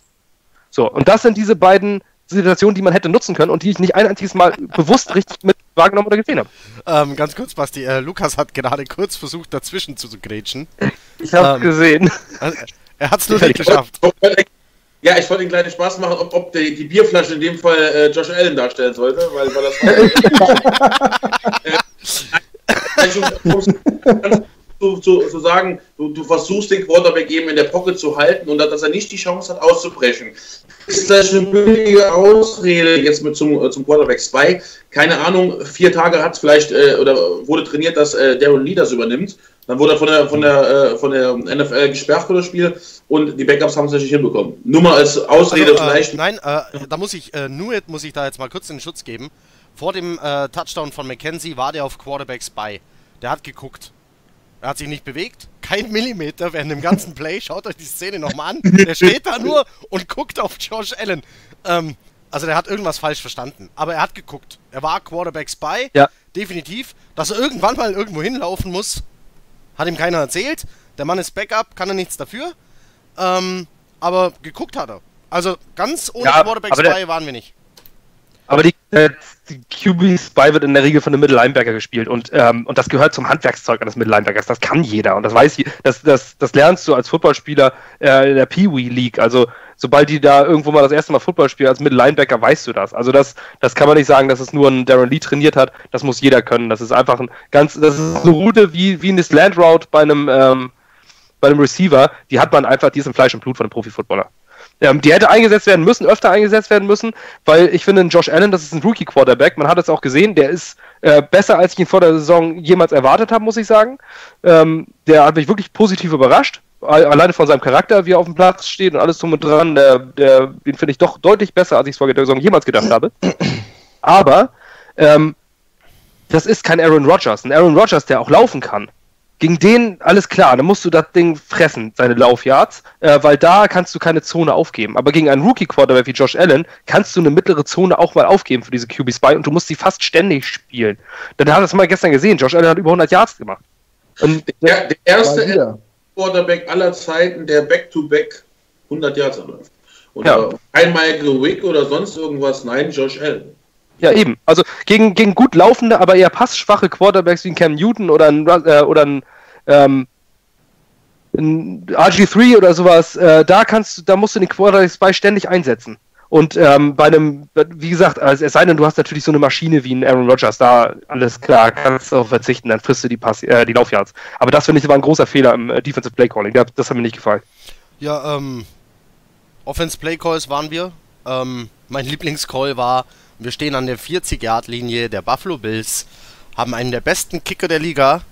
So, und das sind diese beiden Situationen, die man hätte nutzen können und die ich nicht ein einziges Mal bewusst richtig mit wahrgenommen oder gesehen habe. Ähm, ganz kurz, Basti, äh, Lukas hat gerade kurz versucht, dazwischen zu grätschen. Ich habe Ähm, gesehen. Äh, Er hat es nur nicht geschafft. Ja, ich wollte einen kleinen Spaß machen, ob, ob die, die Bierflasche in dem Fall äh, Josh Allen darstellen sollte, weil, weil das <laughs> <laughs> äh, zu, zu, zu sagen, du, du versuchst den Quarterback eben in der Pocket zu halten und dass er nicht die Chance hat auszubrechen. Ist das eine billige Ausrede jetzt mit zum, äh, zum Quarterback Spy? Keine Ahnung, vier Tage hat vielleicht äh, oder wurde trainiert, dass äh, Darren Lee das übernimmt. Dann wurde er von der, von der, äh, von der NFL gesperrt für das Spiel und die Backups haben es nicht hinbekommen. Nur mal als Ausrede Also, äh, vielleicht. nein, äh, da muss ich, äh, nur muss ich da jetzt mal kurz den Schutz geben. Vor dem äh, Touchdown von McKenzie war der auf Quarterback Spy. Der hat geguckt. Er hat sich nicht bewegt, kein Millimeter während dem ganzen Play. Schaut euch die Szene nochmal an. Der steht da nur und guckt auf Josh Allen. Ähm, also der hat irgendwas falsch verstanden. Aber er hat geguckt. Er war Quarterback Spy. Ja. Definitiv. Dass er irgendwann mal irgendwo hinlaufen muss, hat ihm keiner erzählt. Der Mann ist Backup, kann er nichts dafür. Ähm, aber geguckt hat er. Also ganz ohne Ja, Quarterback aber der- Spy waren wir nicht. Aber die, äh, die QB Spy wird in der Regel von einem Middle Linebacker gespielt und, ähm, und das gehört zum Handwerkszeug eines Middle Linebackers. Das kann jeder und das weiß das, das, das lernst du als Footballspieler äh, in der Pee-Wee League. Also sobald die da irgendwo mal das erste Mal Football spielen als Middle Linebacker, weißt du das. Also das, das kann man nicht sagen, dass es nur ein Darren Lee trainiert hat. Das muss jeder können. Das ist einfach ein ganz, das ist eine Route wie, wie eine Slant Route bei einem, ähm, bei einem Receiver. Die hat man einfach, die ist im Fleisch und Blut von einem Profifootballer. Ähm, die hätte eingesetzt werden müssen, öfter eingesetzt werden müssen, weil ich finde, Josh Allen, das ist ein Rookie-Quarterback, man hat es auch gesehen, der ist äh, besser, als ich ihn vor der Saison jemals erwartet habe, muss ich sagen. Ähm, der hat mich wirklich positiv überrascht, al- alleine von seinem Charakter, wie er auf dem Platz steht und alles drum und dran, der, der, den finde ich doch deutlich besser, als ich es vor der Saison jemals gedacht habe. Aber ähm, das ist kein Aaron Rodgers. Ein Aaron Rodgers, der auch laufen kann. Gegen den, alles klar, dann musst du das Ding fressen, seine Laufyards, äh, weil da kannst du keine Zone aufgeben. Aber gegen einen Rookie-Quarterback wie Josh Allen kannst du eine mittlere Zone auch mal aufgeben für diese QB-Spy und du musst sie fast ständig spielen. Dann hat das mal gestern gesehen, Josh Allen hat über 100 Yards gemacht. Und Der, der erste. Quarterback aller Zeiten, der Back-to-Back 100 Yards anläuft. Und Ja. kein Michael Wick oder sonst irgendwas, nein, Josh Allen. Ja, eben. Also gegen, gegen gut laufende, aber eher passschwache Quarterbacks wie ein Cam Newton oder ein, äh, oder ein ähm, in RG3 oder sowas, äh, da kannst du, da musst du den Quarterback Spy ständig einsetzen. Und ähm, bei einem, wie gesagt, also es sei denn, du hast natürlich so eine Maschine wie ein Aaron Rodgers, da alles klar, kannst du verzichten, dann frisst du die, Pass äh, die Laufjahrs. Aber das finde ich war ein großer Fehler im äh, Defensive Play Calling. Das, das hat mir nicht gefallen. Ja, ähm, Offense Play Calls waren wir. Ähm, mein Lieblingscall war, wir stehen an der 40-Yard-Linie der Buffalo Bills, haben einen der besten Kicker der Liga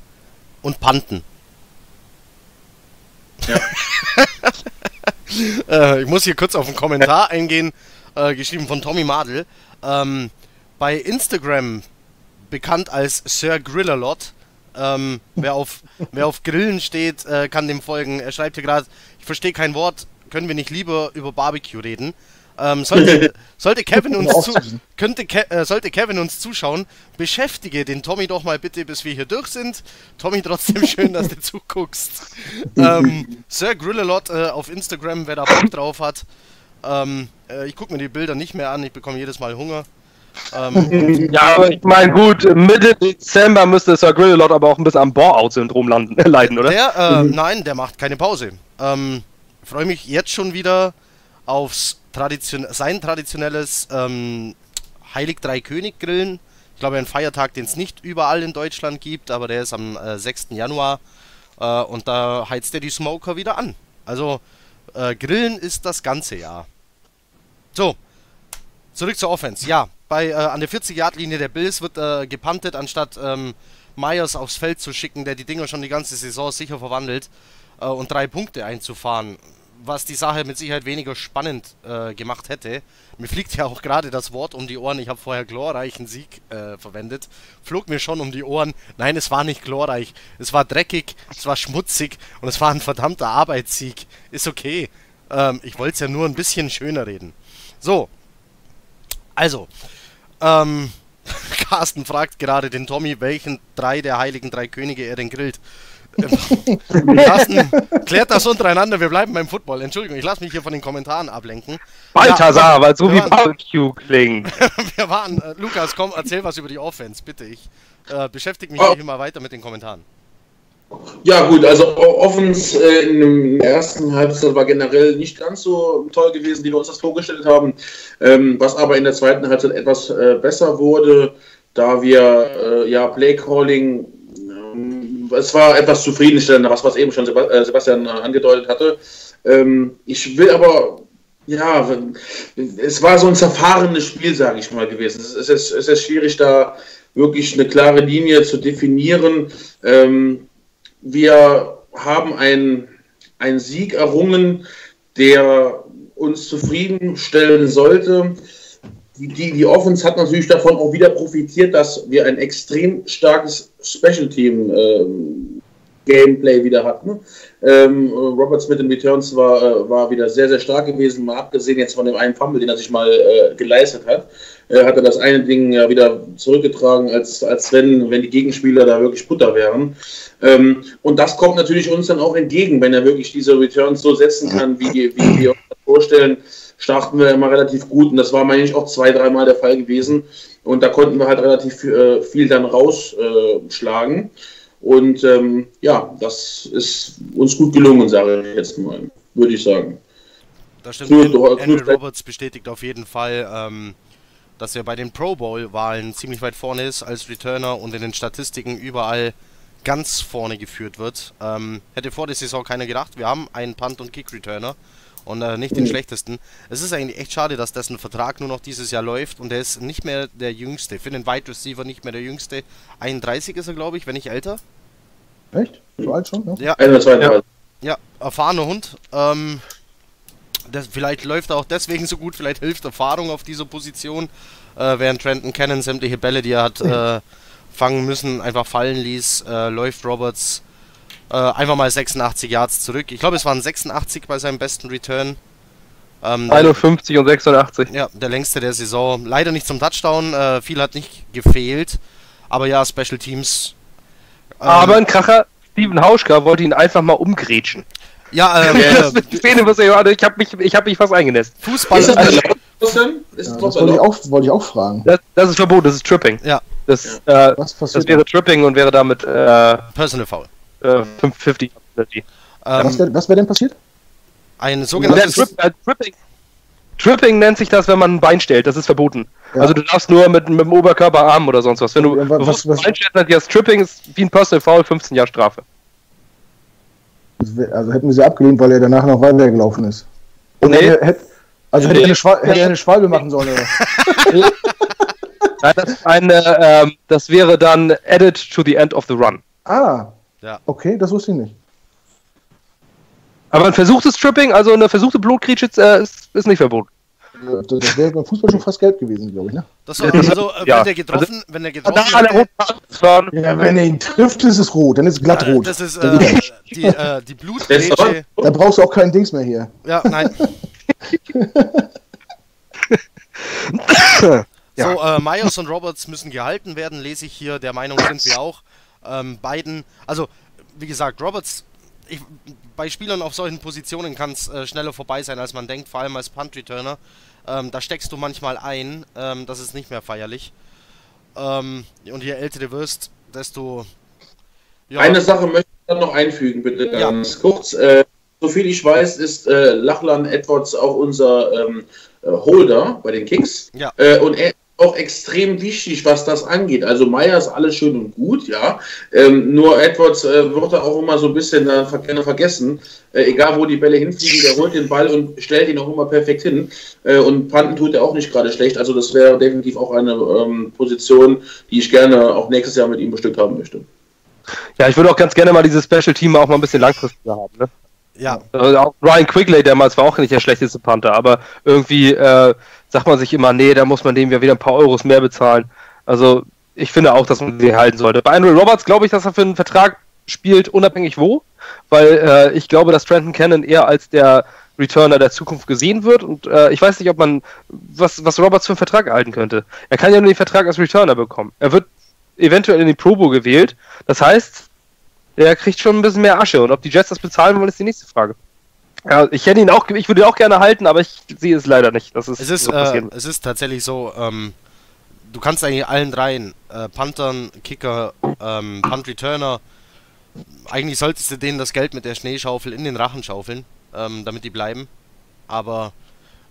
und panten. Ja. <laughs> äh, ich muss hier kurz auf einen Kommentar <laughs> eingehen, äh, geschrieben von Tommy Madel. Ähm, bei Instagram bekannt als Sir Grillalot. Ähm, wer, auf, <laughs> wer auf Grillen steht, äh, kann dem folgen. Er schreibt hier gerade, ich verstehe kein Wort, können wir nicht lieber über Barbecue reden? Ähm, sollte, <laughs> sollte, Kevin uns zu, könnte Ke äh, sollte Kevin uns zuschauen, beschäftige den Tommy doch mal bitte, bis wir hier durch sind. Tommy, trotzdem <laughs> schön, dass du zuguckst. Ähm, Sir Grillalot äh, auf Instagram, wer da Bock drauf hat. Ähm, äh, ich gucke mir die Bilder nicht mehr an, ich bekomme jedes Mal Hunger. Ähm, <laughs> ja, aber ich meine, gut, Mitte Dezember müsste Sir Grillalot aber auch ein bisschen am Bore-out-Syndrom leiden, oder? Der, äh, mhm. Nein, der macht keine Pause. Ähm, freue mich jetzt schon wieder aufs Tradition sein traditionelles ähm, Heilig Drei König Grillen. Ich glaube, ein Feiertag, den es nicht überall in Deutschland gibt, aber der ist am äh, 6. Januar. Äh, und da heizt er die Smoker wieder an. Also, äh, Grillen ist das ganze Jahr. So, zurück zur Offense. Ja, bei, äh, an der 40-Yard-Linie der Bills wird äh, gepantet, anstatt ähm, Myers aufs Feld zu schicken, der die Dinger schon die ganze Saison sicher verwandelt äh, und drei Punkte einzufahren was die Sache mit Sicherheit weniger spannend äh, gemacht hätte. Mir fliegt ja auch gerade das Wort um die Ohren. Ich habe vorher glorreichen Sieg äh, verwendet. Flog mir schon um die Ohren. Nein, es war nicht glorreich. Es war dreckig, es war schmutzig und es war ein verdammter Arbeitssieg. Ist okay. Ähm, ich wollte es ja nur ein bisschen schöner reden. So. Also. Ähm. <laughs> Carsten fragt gerade den Tommy, welchen drei der heiligen drei Könige er denn grillt. Carsten, klärt das untereinander, wir bleiben beim Football. Entschuldigung, ich lasse mich hier von den Kommentaren ablenken. Balthasar, ja, weil so wie Barbecue klingt. <laughs> wir waren, äh, Lukas, komm, erzähl was über die Offense, bitte. Ich äh, beschäftige mich oh. hier mal weiter mit den Kommentaren. Ja gut, also Offens äh, in der ersten Halbzeit war generell nicht ganz so toll gewesen, wie wir uns das vorgestellt haben, ähm, was aber in der zweiten Halbzeit etwas äh, besser wurde, da wir äh, ja Playcalling es war etwas zufriedenstellender, was, was eben schon äh, Sebastian angedeutet hatte. Ähm, ich will aber, ja, es war so ein zerfahrenes Spiel, sage ich mal, gewesen. Es ist, es ist schwierig, da wirklich eine klare Linie zu definieren. Ähm, wir haben einen Sieg errungen, der uns zufriedenstellen sollte die, die, Offense hat natürlich davon auch wieder profitiert, dass wir ein extrem starkes Special Team ähm, Gameplay wieder hatten. Ähm, Robert Smith in Returns war, äh, war wieder sehr, sehr stark gewesen, mal abgesehen jetzt von dem einen Fumble, den er sich mal äh, geleistet hat. Äh, hat er das eine Ding ja wieder zurückgetragen, als, als wenn, wenn die Gegenspieler da wirklich Butter wären. Ähm, und das kommt natürlich uns dann auch entgegen, wenn er wirklich diese Returns so setzen kann, wie, wie wir uns das vorstellen starten wir immer relativ gut und das war, meine ich, auch zwei, dreimal der Fall gewesen. Und da konnten wir halt relativ äh, viel dann rausschlagen. Und ähm, ja, das ist uns gut gelungen, sage ich jetzt mal, würde ich sagen. Da stimmt. Andrew, Andrew Roberts bestätigt auf jeden Fall, ähm, dass er bei den Pro Bowl-Wahlen ziemlich weit vorne ist als Returner und in den Statistiken überall ganz vorne geführt wird. Ähm, hätte vor der Saison keiner gedacht. Wir haben einen Punt- und Kick-Returner und äh, nicht den mhm. schlechtesten. Es ist eigentlich echt schade, dass dessen Vertrag nur noch dieses Jahr läuft und er ist nicht mehr der jüngste. Für den Wide Receiver nicht mehr der jüngste. 31 ist er, glaube ich, wenn nicht älter. Echt? So alt schon? Ja. Ja, ja erfahrener Hund. Ähm, das, vielleicht läuft er auch deswegen so gut, vielleicht hilft Erfahrung auf dieser Position, äh, während Trenton Cannon sämtliche Bälle, die er hat äh, fangen müssen, einfach fallen ließ, äh, läuft Roberts äh, einfach mal 86 Yards zurück. Ich glaube, es waren 86 bei seinem besten Return. Ähm, 51 und 86. Ja, der längste der Saison. Leider nicht zum Touchdown. Äh, viel hat nicht gefehlt. Aber ja, Special Teams. Ähm, aber ein Kracher, Steven Hauschka wollte ihn einfach mal umgrätschen. Ja, ähm, <laughs> das äh, die Szene, was er, ich habe mich, hab mich fast eingenässt. Fußball. Ist das, also, ist das, wollte, ich auch, wollte ich auch fragen. Das, das, ist verboten, das ist Tripping. Ja. Das, ja. Äh, das wäre Tripping und wäre damit äh, Personal Foul äh, 50 was Ähm, wäre was wär denn passiert? ein sogenanntes. Trip, äh, Tripping, Tripping nennt sich das, wenn man ein Bein stellt. Das ist verboten. Ja. Also du darfst nur mit, mit dem Oberkörper, Arm oder sonst was. Wenn du Ja, bewusst was- was- ein Bein stellst, sich das Tripping ist wie ein Personal Foul, 15 Jahre Strafe. Also hätten wir sie abgelehnt, weil er danach noch weitergelaufen ist. Und Nee. hätte, hätte, also hätte, Nee. er eine er eine Schwalbe machen sollen. Oder? <laughs> Nein, das, ist eine, ähm, das wäre dann added to the end of the run. ah, Ja. okay, das wusste ich nicht. Aber ein versuchtes Tripping, also eine versuchte Blutkritsche, äh, ist, ist nicht verboten. Das, das wäre beim Fußball schon fast gelb gewesen, glaube ich. Ne? Das war, also, äh, Ja. wenn der getroffen, wenn der getroffen waren. Ja, wenn er ihn trifft, ist es rot, dann ist es glatt äh, rot. das ist äh, die, äh, die Blutgrätsche. Da brauchst du auch keinen Dings mehr hier. Ja, nein. Ja. <laughs> So, äh, Myers und Roberts müssen gehalten werden, lese ich hier. Der Meinung sind wir auch. Ähm, beiden, also wie gesagt, Roberts, ich, bei Spielern auf solchen Positionen kann es äh, schneller vorbei sein, als man denkt, vor allem als Punt-Returner. Ähm, da steckst du manchmal ein, ähm, das ist nicht mehr feierlich. Ähm, und je älter du wirst, desto. Ja, Eine Sache möchte ich dann noch einfügen, bitte Ja. ganz kurz. Äh, soviel ich weiß, ist äh, Lachlan Edwards auch unser ähm, äh, Holder bei den Kicks. Ja. Äh, und er auch extrem wichtig, was das angeht. Also Meyer ist alles schön und gut, ja. Ähm, nur Edwards äh, wird da auch immer so ein bisschen äh, gerne vergessen. Äh, egal wo die Bälle hinfliegen, der holt den Ball und stellt ihn auch immer perfekt hin. Äh, und Panten tut er auch nicht gerade schlecht. Also das wäre definitiv auch eine ähm, Position, die ich gerne auch nächstes Jahr mit ihm bestückt haben möchte. Ja, ich würde auch ganz gerne mal dieses Special Team auch mal ein bisschen langfristiger haben. Ne? Ja, Also auch Ryan Quigley damals war auch nicht der schlechteste Panther, aber irgendwie äh, sagt man sich immer, nee, da muss man dem ja wieder ein paar Euros mehr bezahlen. Also ich finde auch, dass man sie halten sollte. Bei Andrew Roberts glaube ich, dass er für einen Vertrag spielt, unabhängig wo, weil äh, ich glaube, dass Trenton Cannon eher als der Returner der Zukunft gesehen wird und äh, ich weiß nicht, ob man was, was Roberts für einen Vertrag erhalten könnte. Er kann ja nur den Vertrag als Returner bekommen. Er wird eventuell in die Pro Bowl gewählt. Das heißt, der kriegt schon ein bisschen mehr Asche. Und ob die Jets das bezahlen wollen, ist die nächste Frage. Ja, ich hätte ihn auch, ich würde ihn auch gerne halten, aber ich sehe es leider nicht. dass es Es ist, so äh, es ist tatsächlich so, ähm, du kannst eigentlich allen dreien, äh, Panthern, Kicker, ähm, Punt Returner, eigentlich solltest du denen das Geld mit der Schneeschaufel in den Rachen schaufeln, ähm, damit die bleiben. Aber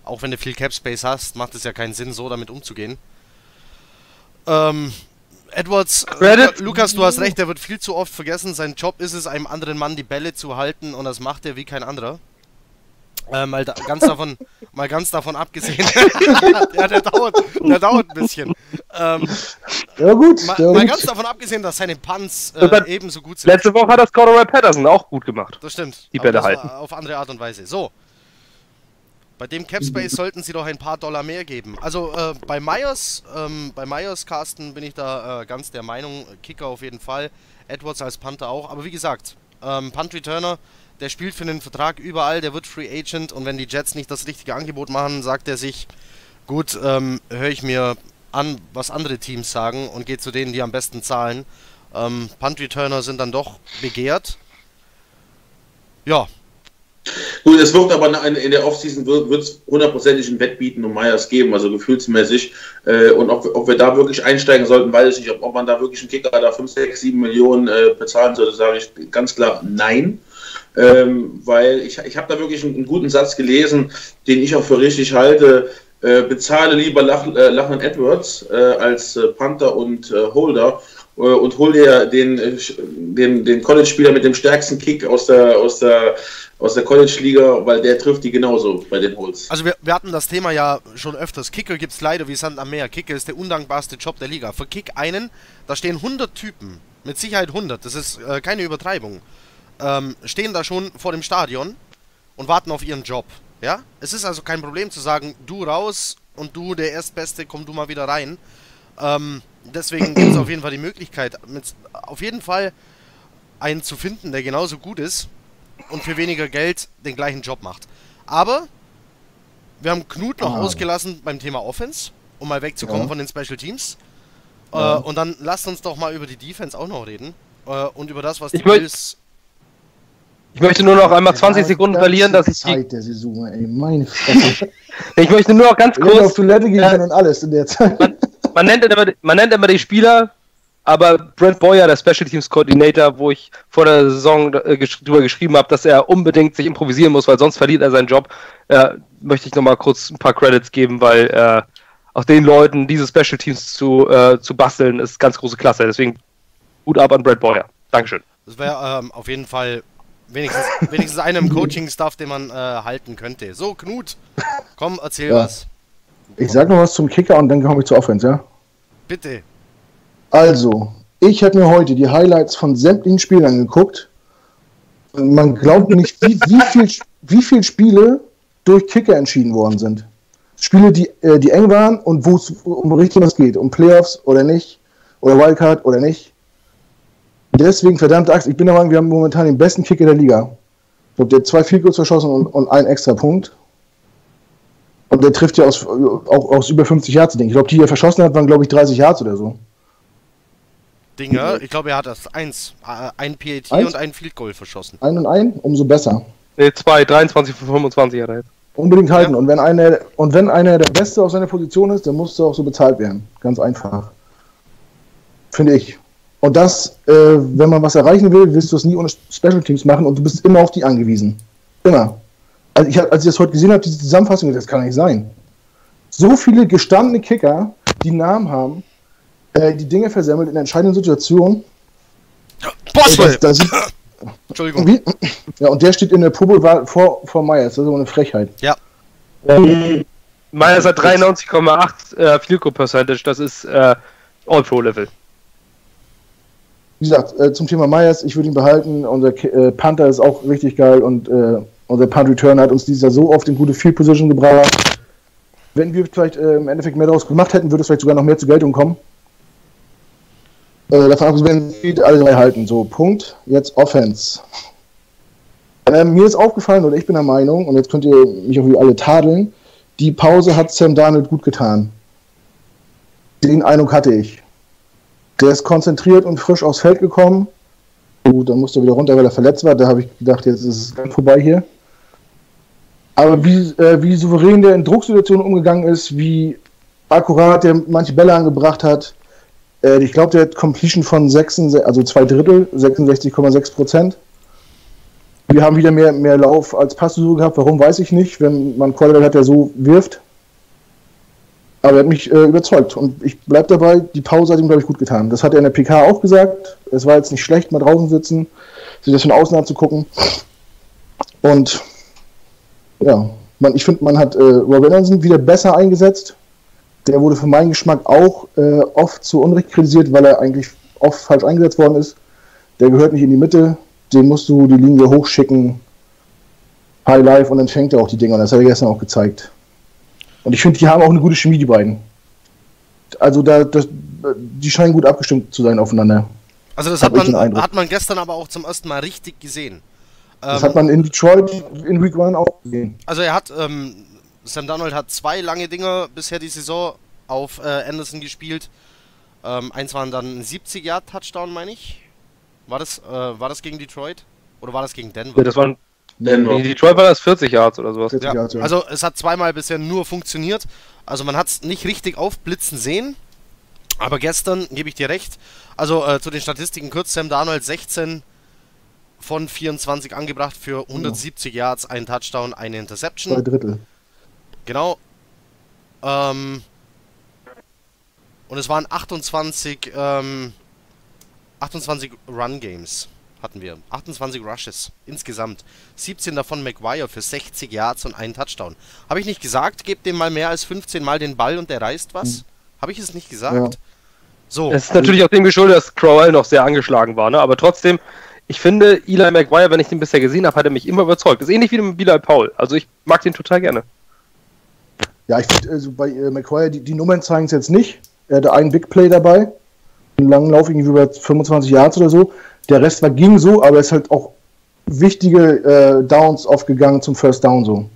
auch wenn du viel Cap Space hast, macht es ja keinen Sinn, so damit umzugehen. Ähm, Edwards, äh, Credit- Lukas, du hast recht, der wird viel zu oft vergessen. Sein Job ist es, einem anderen Mann die Bälle zu halten und das macht er wie kein anderer. Äh, mal da, ganz <laughs> davon, mal ganz davon abgesehen. <laughs> ja, der dauert, der dauert ein bisschen. Ähm, Ja gut, mal, ja, mal ganz davon abgesehen, dass seine Punts äh, ebenso gut sind. Letzte Woche hat das Cordero Patterson auch gut gemacht. Das stimmt. Die Bälle halten. Auf andere Art und Weise. So. Bei dem Capspace sollten sie doch ein paar Dollar mehr geben. Also äh, bei Myers, ähm, bei Myers Carsten bin ich da äh, ganz der Meinung, Kicker auf jeden Fall, Edwards als Panther auch. Aber wie gesagt, ähm, Punt Returner, der spielt für den Vertrag überall, der wird Free Agent und wenn die Jets nicht das richtige Angebot machen, sagt er sich, gut, ähm, höre ich mir an, was andere Teams sagen und gehe zu denen, die am besten zahlen. Ähm, Punt Returner sind dann doch begehrt. Ja, Gut, es wird aber in der Offseason wird es hundertprozentig ein Wettbieten um Meyers geben, also gefühlsmäßig. Äh, und ob, ob wir da wirklich einsteigen sollten, weiß ich nicht. Ob, ob man da wirklich einen Kicker da 5, 6, 7 Millionen äh, bezahlen sollte, sage ich ganz klar nein. Ähm, weil ich, ich habe da wirklich einen, einen guten Satz gelesen, den ich auch für richtig halte. Äh, bezahle lieber Lach, äh, Lachlan Edwards äh, als Panther und Holder und hol dir den, äh, den, den College-Spieler mit dem stärksten Kick aus der, aus der, aus der College-Liga, weil der trifft die genauso bei den Holes. Also wir, wir hatten das Thema ja schon öfters. Kicker gibt's leider wie Sand am Meer. Kicker ist der undankbarste Job der Liga. Für Kick einen, da stehen 100 Typen, mit Sicherheit 100, das ist äh, keine Übertreibung, ähm, stehen da schon vor dem Stadion und warten auf ihren Job. Ja? Es ist also kein Problem zu sagen, du raus und du, der Erstbeste, komm du mal wieder rein. Ähm, deswegen gibt es auf jeden Fall die Möglichkeit, mit, auf jeden Fall einen zu finden, der genauso gut ist und für weniger Geld den gleichen Job macht. Aber wir haben Knut noch Ah. ausgelassen beim Thema Offense, um mal wegzukommen Ja. von den Special Teams. Ja. Äh, und dann lasst uns doch mal über die Defense auch noch reden. Äh, und über das, was Ich die Bills. Ich möchte nur noch einmal 20 Ja, Sekunden ganze verlieren, dass ich die, Zeit der Saison, ey, meine Fresse. <laughs> ich möchte nur noch ganz Ich hätte auf kurz, Toilette gehen Äh, können und alles in der Zeit. man nennt, immer, man nennt immer die Spieler aber Brent Boyer, der Special Teams Coordinator, wo ich vor der Saison äh, gesch drüber geschrieben habe, dass er unbedingt sich improvisieren muss, weil sonst verliert er seinen Job, äh, möchte ich nochmal kurz ein paar Credits geben, weil äh, auch den Leuten diese Special Teams zu, äh, zu basteln, ist ganz große Klasse. Deswegen gut ab an Brent Boyer. Dankeschön. Das wäre ähm, auf jeden Fall wenigstens, <laughs> wenigstens einem Coaching-Stuff, den man äh, halten könnte. So, Knut, komm, erzähl Ja. was. Ich sag noch was zum Kicker und dann komme ich zur Offense, ja? Bitte. Also, ich habe mir heute die Highlights von sämtlichen Spielen angeguckt. Und man glaubt nicht, wie, wie viel, wie viel Spiele durch Kicker entschieden worden sind. Spiele, die, äh, die eng waren und wo es um richtig was geht. Um Playoffs oder nicht. Oder Wildcard oder nicht. Deswegen, verdammte Axt, ich bin der Meinung, wir haben momentan den besten Kicker der Liga. Ich glaube, der hat zwei Field verschossen und, und einen extra Punkt. Und der trifft ja aus, auch aus über 50 Yards. Ich glaube, die, die er verschossen hat, waren, glaube ich, 30 Yards oder so. Dinge, ich glaube, er hat das eins. Äh, ein PAT Eins? und ein Field Goal verschossen. Ein und ein, umso besser. Ne, 2, 23 von 25 hat er jetzt. Unbedingt halten. Ja. Und wenn einer und wenn einer der Beste auf seiner Position ist, dann muss er auch so bezahlt werden. Ganz einfach. Finde ich. Und das, äh, wenn man was erreichen will, willst du es nie ohne Special Teams machen und du bist immer auf die angewiesen. Immer. Also ich, als ich das heute gesehen habe, diese Zusammenfassung, das kann nicht sein. So viele gestandene Kicker, die Namen haben, äh, die Dinge versammelt in entscheidenden Situationen. Boswell! das, das, <laughs> Entschuldigung. wie, ja, und der steht in der Probe vor, vor Myers. Das ist aber eine Frechheit. Ja, Myers hat 93,8 äh, Field Goal Percentage, das ist äh, All-Pro-Level. Wie gesagt, äh, zum Thema Myers, ich würde ihn behalten. Unser äh, Panther ist auch richtig geil und äh, unser Punt Return hat uns dieses Jahr so oft in gute Field Position gebracht. Wenn wir vielleicht äh, im Endeffekt mehr daraus gemacht hätten, würde es vielleicht sogar noch mehr zur Geltung kommen. Äh, davon abgesehen, wir alle drei halten. So, Punkt. Jetzt Offense. Ähm, mir ist aufgefallen, oder ich bin der Meinung, und jetzt könnt ihr mich auch wieder alle tadeln, die Pause hat Sam Darnold gut getan. Den Eindruck hatte ich. Der ist konzentriert und frisch aufs Feld gekommen. Gut, dann musste er wieder runter, weil er verletzt war. Da habe ich gedacht, jetzt ist es ganz vorbei hier. Aber wie, äh, wie souverän der in Drucksituationen umgegangen ist, wie akkurat der manche Bälle angebracht hat. Äh, ich glaube, der hat Completion von 6, also zwei Drittel, 66,6 Prozent. Wir haben wieder mehr, mehr Lauf als Passversuche gehabt. Warum, weiß ich nicht. Wenn man Quarterback hat, der so wirft. Aber er hat mich äh, überzeugt. Und ich bleibe dabei, die Pause hat ihm, glaube ich, gut getan. Das hat er in der PK auch gesagt. Es war jetzt nicht schlecht, mal draußen sitzen, sich das von außen anzugucken. Und ja, man, ich finde, man hat äh, Rob Anderson wieder besser eingesetzt. Der wurde für meinen Geschmack auch äh, oft zu Unrecht kritisiert, weil er eigentlich oft falsch eingesetzt worden ist. Der gehört nicht in die Mitte. Den musst du die Linie hochschicken, High Life und dann fängt er auch die Dinger. Und das hat er gestern auch gezeigt. Und ich finde, die haben auch eine gute Chemie, die beiden. Also da, das, die scheinen gut abgestimmt zu sein aufeinander. also das Hab hat man, hat man gestern aber auch zum ersten Mal richtig gesehen. Das Ähm, hat man in Detroit in Week 1 auch gesehen. Also er hat, ähm, Sam Darnold hat zwei lange Dinger bisher die Saison auf äh, Anderson gespielt. Ähm, eins waren dann ein 70 Yard Touchdown, meine ich. War das, äh, war das gegen Detroit? Oder war das gegen Denver? Ja, das waren, Denver. in Detroit war das 40 Yards oder sowas. 40 Ja, Yards, ja. also es hat zweimal bisher nur funktioniert. Also man hat es nicht richtig aufblitzen sehen. Aber gestern gebe ich dir recht. Also äh, zu den Statistiken kurz, Sam Darnold 16 von 24 angebracht für 170 Yards, ein Touchdown, eine Zwei Interception. Drittel. Genau. Ähm, und es waren 28, ähm, 28 Run Games hatten wir. 28 Rushes insgesamt. 17 davon McGuire für 60 Yards und einen Touchdown. Habe ich nicht gesagt, gebt dem mal mehr als 15 Mal den Ball und der reißt was? Habe ich es nicht gesagt? Ja. So. Es ist natürlich auch dem geschuldet, dass Crowell noch sehr angeschlagen war, ne? aber trotzdem, ich finde, Eli Maguire, wenn ich den bisher gesehen habe, hat er mich immer überzeugt. Das ist ähnlich wie mit Bilal Paul. Also ich mag den total gerne. Ja, ich finde, also bei äh, McQuire, die, die Nummern zeigen es jetzt nicht. Er hatte einen Big Play dabei. Einen langen Lauf, irgendwie über 25 Yards oder so. Der Rest war ging so, aber er ist halt auch wichtige äh, Downs aufgegangen zum First Down so.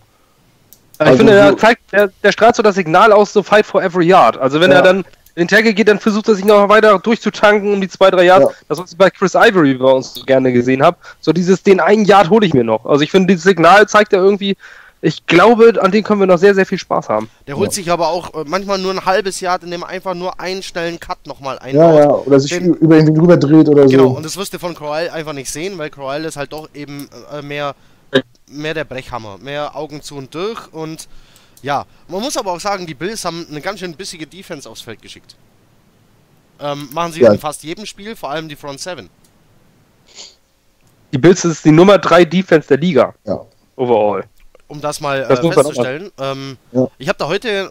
Ich Also finde, der, zeigt, der, der strahlt so das Signal aus, so fight for every yard. Also wenn Ja. er dann in den Tackle geht, dann versucht er sich noch weiter durchzutanken um die zwei, drei Yards. Ja. Das, was ich bei Chris Ivory bei uns so gerne gesehen habe. So dieses, den einen Yard hole ich mir noch. Also ich finde, dieses Signal zeigt er irgendwie Ich glaube, an dem können wir noch sehr, sehr viel Spaß haben. Der holt ja. sich aber auch äh, manchmal nur ein halbes Jahr, indem er einfach nur einen schnellen Cut nochmal einbaut. Ja, ja, oder sich den, über ihn drüber dreht oder genau, so. Genau, und das wirst du von Crowell einfach nicht sehen, weil Crowell ist halt doch eben äh, mehr, mehr der Brechhammer. Mehr Augen zu und durch und ja, man muss aber auch sagen, die Bills haben eine ganz schön bissige Defense aufs Feld geschickt. Ähm, machen sie ja. in fast jedem Spiel, vor allem die Front 7. Die Bills ist die Nummer 3 Defense der Liga. Ja. Overall. Um das mal das äh, festzustellen. Ähm, ja. Ich habe da heute,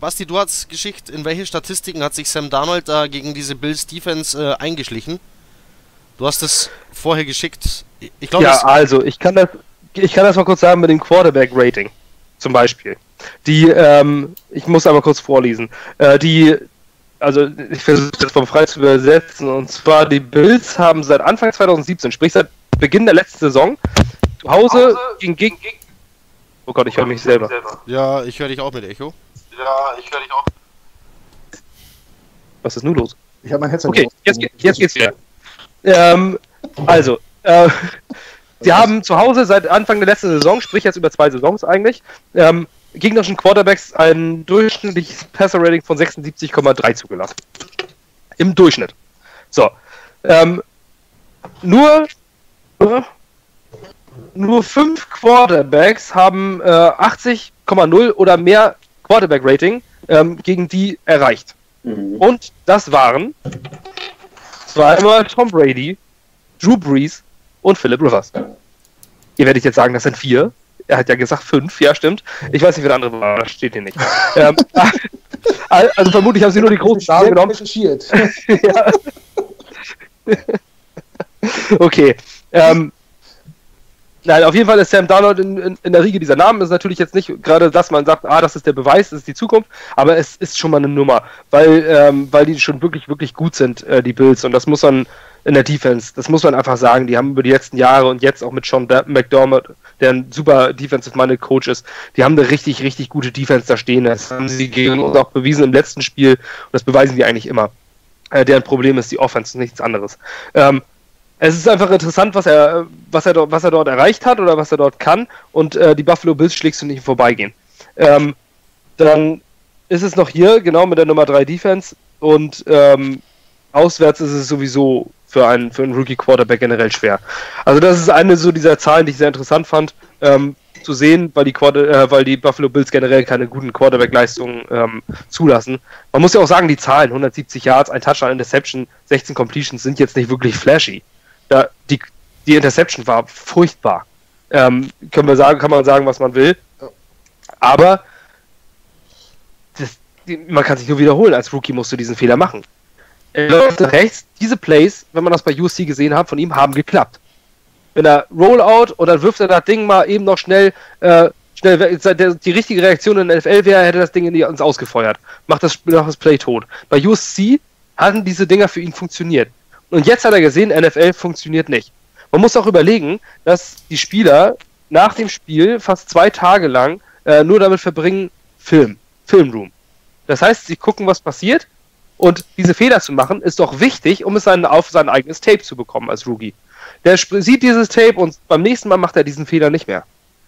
Basti, du hast geschickt, in welche Statistiken hat sich Sam Darnold da gegen diese Bills Defense äh, eingeschlichen? Du hast es vorher geschickt. Ich glaube, ja, also ich kann das, ich kann das mal kurz sagen mit dem Quarterback Rating zum Beispiel. Die, ähm, ich muss aber kurz vorlesen. Äh, die, also ich versuche das vom frei zu übersetzen. Und zwar die Bills haben seit Anfang 2017, sprich seit Beginn der letzten Saison, zu Hause gegen, gegen Oh Gott, ich höre mich selber. Ja, ich höre dich auch mit Echo. Ja, ich höre dich auch. Was ist nun los? Ich habe mein Headset. Okay, jetzt, jetzt geht's wieder. Ähm, also, äh, sie haben zu Hause seit Anfang der letzten Saison, sprich jetzt über zwei Saisons eigentlich, ähm, gegnerischen Quarterbacks ein durchschnittliches Passer-Rating von 76,3 zugelassen. Im Durchschnitt. So. Ähm, nur, nur fünf Quarterbacks haben äh, 80,0 oder mehr Quarterback-Rating ähm, gegen die erreicht. Mhm. Und das waren zweimal Tom Brady, Drew Brees und Philip Rivers. Ihr werdet jetzt sagen, das sind vier. Er hat ja gesagt fünf, ja stimmt. Ich weiß nicht, wer der andere war, das steht hier nicht. <laughs> ähm, also vermutlich haben sie nur die großen Namen genommen. <laughs> ja. okay. Ähm, Nein, auf jeden Fall ist Sam Darnold in, in, in, der Riege dieser Namen. Ist natürlich jetzt nicht gerade, dass man sagt, ah, das ist der Beweis, das ist die Zukunft, aber es ist schon mal eine Nummer, weil, ähm, weil die schon wirklich, wirklich gut sind, äh, die Bills. Und das muss man in der Defense, das muss man einfach sagen. Die haben über die letzten Jahre und jetzt auch mit Sean McDermott, der ein super Defensive-Minded Coach ist, die haben eine richtig, richtig gute Defense da stehen. Das haben sie gegen uns auch bewiesen im letzten Spiel und das beweisen die eigentlich immer. Äh, deren Problem ist die Offense, nichts anderes. Ähm, es ist einfach interessant, was er, was er, dort, was er dort erreicht hat oder was er dort kann. Und äh, die Buffalo Bills schlägst du nicht vorbeigehen. Ähm, dann ist es noch hier, genau mit der Nummer 3 Defense. Und ähm, auswärts ist es sowieso für einen, für einen Rookie-Quarterback generell schwer. Also, das ist eine so dieser Zahlen, die ich sehr interessant fand. Ähm, zu sehen, weil die, Quarter, äh, weil die Buffalo Bills generell keine guten Quarterback-Leistungen ähm, zulassen. Man muss ja auch sagen, die Zahlen, 170 Yards, ein Touchdown, Interception, 16 Completions sind jetzt nicht wirklich flashy da, die, die Interception war furchtbar. Ähm, können wir sagen, kann man sagen, was man will. Aber das, man kann sich nur wiederholen. Als Rookie musst du diesen Fehler machen. Läuft rechts. Diese Plays, wenn man das bei USC gesehen hat, von ihm haben geklappt. Wenn er Rollout dann wirft er das Ding mal eben noch schnell, äh, schnell die richtige Reaktion in der NFL wäre, hätte das Ding in die, ins Ausgefeuert. Macht das, macht das Play tot. Bei USC hatten diese Dinger für ihn funktioniert. Und jetzt hat er gesehen, NFL funktioniert nicht. Man muss auch überlegen, dass die Spieler nach dem Spiel fast zwei Tage lang äh, nur damit verbringen, Film, Filmroom. Das heißt, sie gucken, was passiert und diese Fehler zu machen, ist doch wichtig, um es dann auf sein eigenes Tape zu bekommen als Rookie. Der sieht dieses Tape und beim nächsten Mal macht er diesen Fehler nicht mehr.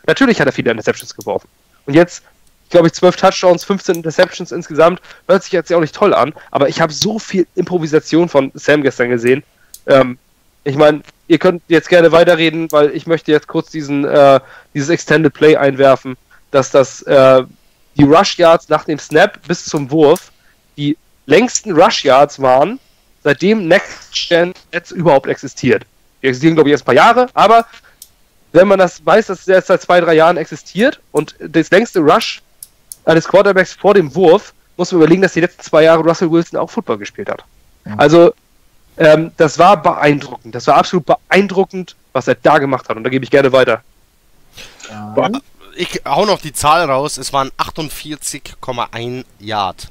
Natürlich hat er viele Interceptions geworfen. Und jetzt glaube ich, 12 Touchdowns, 15 Interceptions insgesamt. Hört sich jetzt ja auch nicht toll an, aber ich habe so viel Improvisation von Sam gestern gesehen. Ähm, ich meine, ihr könnt jetzt gerne weiterreden, weil ich möchte jetzt kurz diesen, äh, dieses Extended Play einwerfen, dass das äh, die Rush Yards nach dem Snap bis zum Wurf die längsten Rush Yards waren, seitdem Next Gen jetzt überhaupt existiert. Die existieren, glaube ich, erst ein paar Jahre, aber wenn man das weiß, dass der jetzt seit zwei, drei Jahren existiert und das längste Rush eines Quarterbacks vor dem Wurf, muss man überlegen, dass die letzten zwei Jahre Russell Wilson auch Football gespielt hat. Ja. Also, ähm, das war beeindruckend. Das war absolut beeindruckend, was er da gemacht hat. Und da gebe ich gerne weiter. Ja. Ich hau noch die Zahl raus. Es waren 48,1 Yard.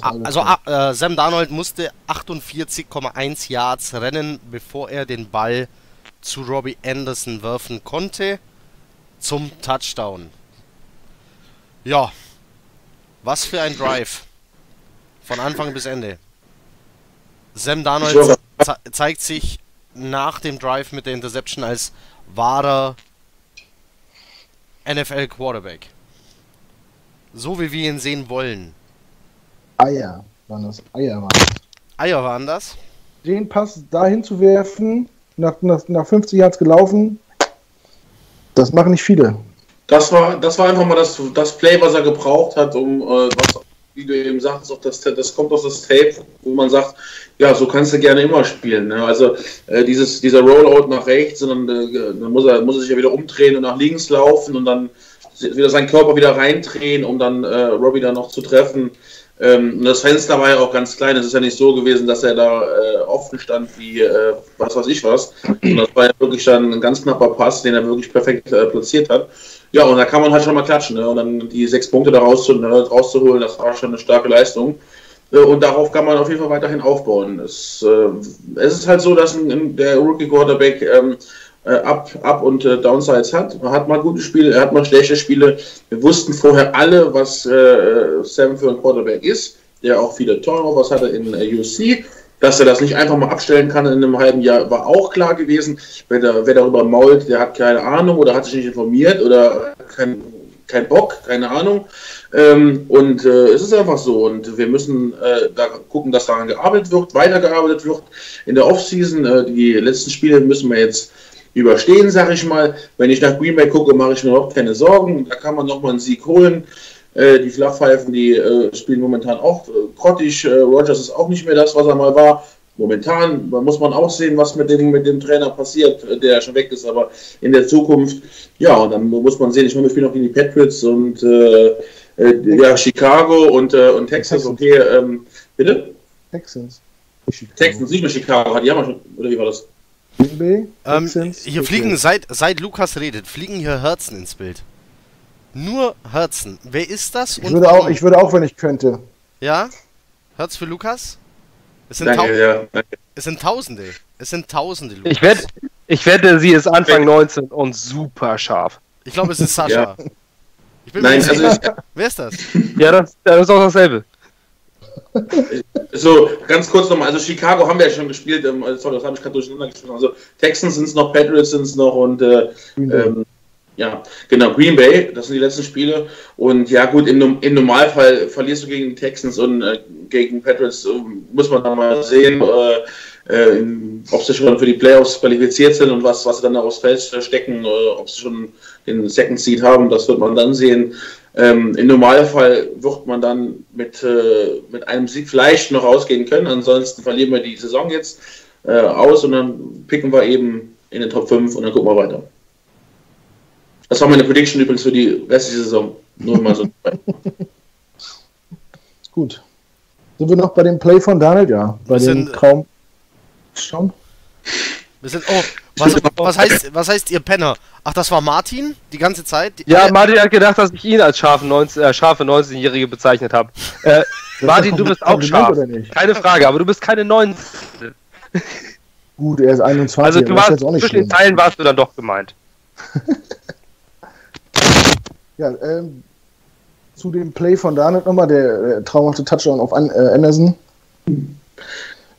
Also äh, Sam Darnold musste 48,1 Yards rennen, bevor er den Ball zu Robbie Anderson werfen konnte zum Touchdown. Ja. Was für ein Drive. Von Anfang bis Ende. Sam Darnold ze zeigt sich nach dem Drive mit der Interception als wahrer NFL Quarterback. So wie wir ihn sehen wollen. Eier waren das. Eier waren das. Eier waren das? Den Pass dahin zu werfen, nach, nach, nach 50 Yards gelaufen, das machen nicht viele. Das war, das war einfach mal das, das Play, was er gebraucht hat, um, äh, was, wie du eben sagst, auch das, das kommt aus das Tape, wo man sagt, ja, so kannst du gerne immer spielen. Ne? Also äh, dieses, dieser Rollout nach rechts, sondern äh, dann muss er, muss er sich ja wieder umdrehen und nach links laufen und dann wieder seinen Körper wieder reindrehen, um dann äh, Robbie dann noch zu treffen. Ähm, das Fenster war ja auch ganz klein. Es ist ja nicht so gewesen, dass er da äh, offen stand wie äh, was weiß ich was. Und das war ja wirklich dann ein ganz knapper Pass, den er wirklich perfekt äh, platziert hat. Ja, und da kann man halt schon mal klatschen. Ne? Und dann die sechs Punkte da ne, rauszuholen, das war schon eine starke Leistung. Äh, und darauf kann man auf jeden Fall weiterhin aufbauen. Es, äh, es ist halt so, dass ein, der Rookie Quarterback ähm, äh, Up, Up und äh, Downsides hat. Man hat mal gute Spiele, er hat mal schlechte Spiele. Wir wussten vorher alle, was äh, Sam für ein Quarterback ist, der auch viele Turnovers hatte in äh, USC. Dass er das nicht einfach mal abstellen kann in einem halben Jahr, war auch klar gewesen. Wer, da, wer darüber mault, der hat keine Ahnung oder hat sich nicht informiert oder kein, kein Bock, keine Ahnung. Ähm, und äh, es ist einfach so. Und wir müssen äh, da gucken, dass daran gearbeitet wird, weitergearbeitet wird. In der Offseason, äh, die letzten Spiele müssen wir jetzt überstehen, sage ich mal. Wenn ich nach Green Bay gucke, mache ich mir überhaupt keine Sorgen. Da kann man nochmal einen Sieg holen. Äh, die Flachpfeifen, die äh, spielen momentan auch äh, grottig. Äh, Rogers ist auch nicht mehr das, was er mal war. Momentan muss man auch sehen, was mit dem, mit dem Trainer passiert, äh, der schon weg ist. Aber in der Zukunft, ja, und dann muss man sehen, ich meine, wir spielen auch gegen die Patriots und äh, ja, Chicago und, und Texas. Okay, ähm, bitte? Texans. Texans, nicht mehr Chicago. Die haben wir schon, oder wie war das? Ähm, hier fliegen, seit, seit Lukas redet, fliegen hier Herzen ins Bild. Nur Herzen. Wer ist das? Ich würde, auch, ich würde auch, wenn ich könnte. Ja? Herz für Lukas? Es sind, Danke, ja, danke. es sind Tausende. Es sind Tausende, Lukas. Ich, wette, ich wette, sie ist Anfang 19 und super scharf. Ich glaube, es ist Sascha. Ja. Nein, also ich, Wer ist das? Ja, das, das ist auch dasselbe. So, ganz kurz nochmal, also Chicago haben wir ja schon gespielt, ähm, sorry, das habe ich gerade durcheinander gespielt. Also Texans sind es noch, Patriots sind es noch und äh, ähm, ja, genau, Green Bay, das sind die letzten Spiele. Und ja, gut, im, im Normalfall verlierst du gegen die Texans und äh, gegen Patriots, äh, muss man dann mal sehen, äh, äh ob sie schon für die Playoffs qualifiziert sind und was, was sie dann aufs Feld stecken, ob sie schon den Second Seed haben, das wird man dann sehen. Ähm, Im Normalfall wird man dann mit, äh, mit einem Sieg vielleicht noch rausgehen können. Ansonsten verlieren wir die Saison jetzt äh, aus und dann picken wir eben in den Top 5 und dann gucken wir weiter. Das war meine Prediction übrigens für die restliche Saison. Nur mal so. <laughs> Gut. Sind wir noch bei dem Play von Daniel? Ja. Bei dem Traum. Schaum. Wir sind. Oh, was, was, heißt, was heißt ihr Penner? Ach, das war Martin die ganze Zeit? Ja, Martin hat gedacht, dass ich ihn als scharfe 19, äh, scharfe 19-Jährige bezeichnet habe. Äh, Martin, du bist auch scharf. Keine Frage, aber du bist keine 19. Gut, er ist 21. Also du warst zwischen den Zeilen warst du dann doch gemeint. <laughs> ja, ähm, zu dem Play von Daniel nochmal, der, der traumhafte Touchdown auf An äh, Anderson.